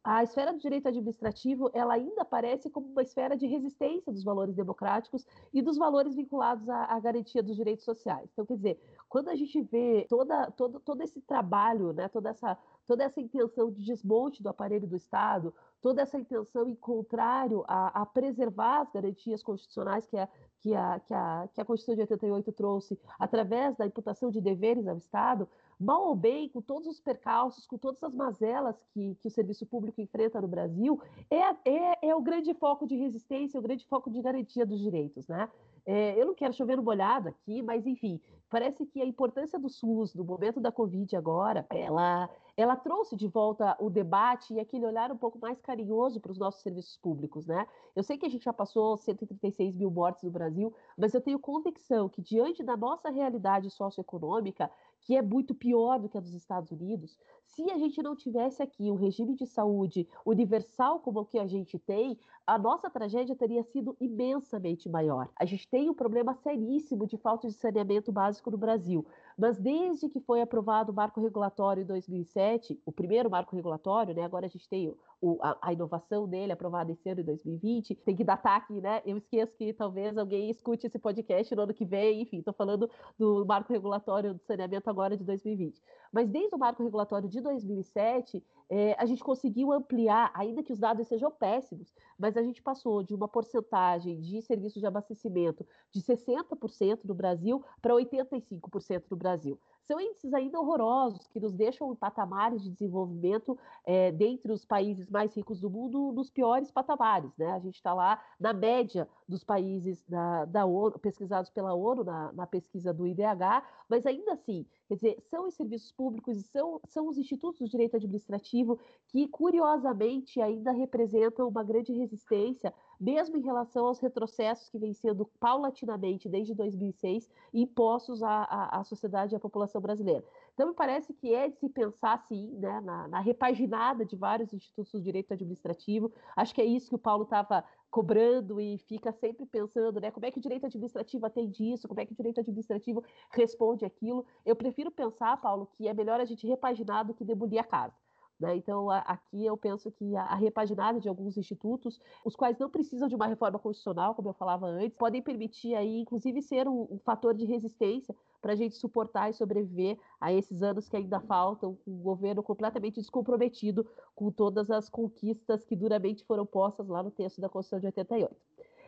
A esfera do direito administrativo ela ainda aparece como uma esfera de resistência dos valores democráticos e dos valores vinculados à, à, garantia dos direitos sociais. Então, quer dizer, quando a gente vê toda, todo, todo esse trabalho, né, toda, essa, toda essa intenção de desmonte do aparelho do Estado, toda essa intenção em contrário a, a preservar as garantias constitucionais que a, que a, que, a, que a Constituição de 88 trouxe através da imputação de deveres ao Estado, mal ou bem, com todos os percalços, com todas as mazelas que, que o serviço público enfrenta no Brasil, é, é, é o grande foco de resistência, o grande foco de garantia dos direitos, né? É, eu não quero chover no molhado aqui, mas enfim, parece que a importância do SUS no momento da Covid agora, ela, ela trouxe de volta o debate e aquele olhar um pouco mais carinhoso para os nossos serviços públicos, né? Eu sei que a gente já passou 136 mil mortes no Brasil, mas eu tenho convicção que diante da nossa realidade socioeconômica, que é muito pior do que a dos Estados Unidos, se a gente não tivesse aqui um regime de saúde universal como o que a gente tem, a nossa tragédia teria sido imensamente maior. A gente tem um problema seríssimo de falta de saneamento básico no Brasil. Mas desde que foi aprovado o marco regulatório em 2007, o primeiro marco regulatório, né, agora a gente tem o, a, a, inovação dele aprovada esse ano em 2020, tem que datar aqui, né? Eu esqueço que talvez alguém escute esse podcast no ano que vem, enfim, estou falando do marco regulatório do saneamento agora de 2020. Mas desde o marco regulatório de 2007, é, a gente conseguiu ampliar, ainda que os dados sejam péssimos, mas a gente passou de uma porcentagem de serviços de abastecimento de 60% no Brasil para 85% no Brasil. São índices ainda horrorosos, que nos deixam em patamares de desenvolvimento é, dentre os países mais ricos do mundo, nos piores patamares. Né? A gente está lá na média dos países da, da ONU, pesquisados pela ONU, na, na pesquisa do IDH, mas ainda assim, quer dizer, são os serviços públicos e são, são os institutos do direito administrativo que, curiosamente, ainda representam uma grande resistência mesmo em relação aos retrocessos que vêm sendo paulatinamente, desde 2006, impostos à, à, à sociedade e à população brasileira. Então, me parece que é de se pensar, sim, né, na, na repaginada de vários institutos do direito administrativo. Acho que é isso que o Paulo estava cobrando e fica sempre pensando, né, como é que o direito administrativo atende isso, como é que o direito administrativo responde aquilo. Eu prefiro pensar, Paulo, que é melhor a gente repaginar do que demolir a casa. Né? Então, a, aqui eu penso que a, a, repaginada de alguns institutos, os quais não precisam de uma reforma constitucional, como eu falava antes, podem permitir aí, inclusive, ser um, um fator de resistência para a gente suportar e sobreviver a esses anos que ainda faltam, com um governo completamente descomprometido com todas as conquistas que duramente foram postas lá no texto da Constituição de 88.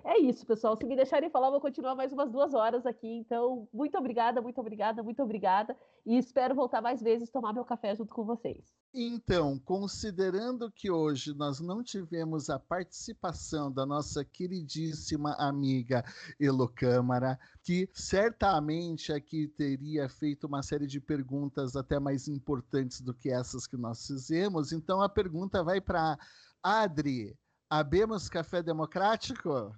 É isso, pessoal. Se me deixarem falar, vou continuar mais umas duas horas aqui. Então, muito obrigada, muito obrigada, muito obrigada. E espero voltar mais vezes tomar meu café junto com vocês. Então, considerando que hoje nós não tivemos a participação da nossa queridíssima amiga Elo Câmara, que certamente aqui teria feito uma série de perguntas até mais importantes do que essas que nós fizemos, então a pergunta vai para Adri. Abemos café democrático?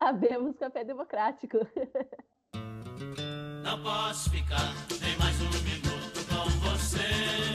Abemos café democrático. Não posso ficar nem mais um minuto com você.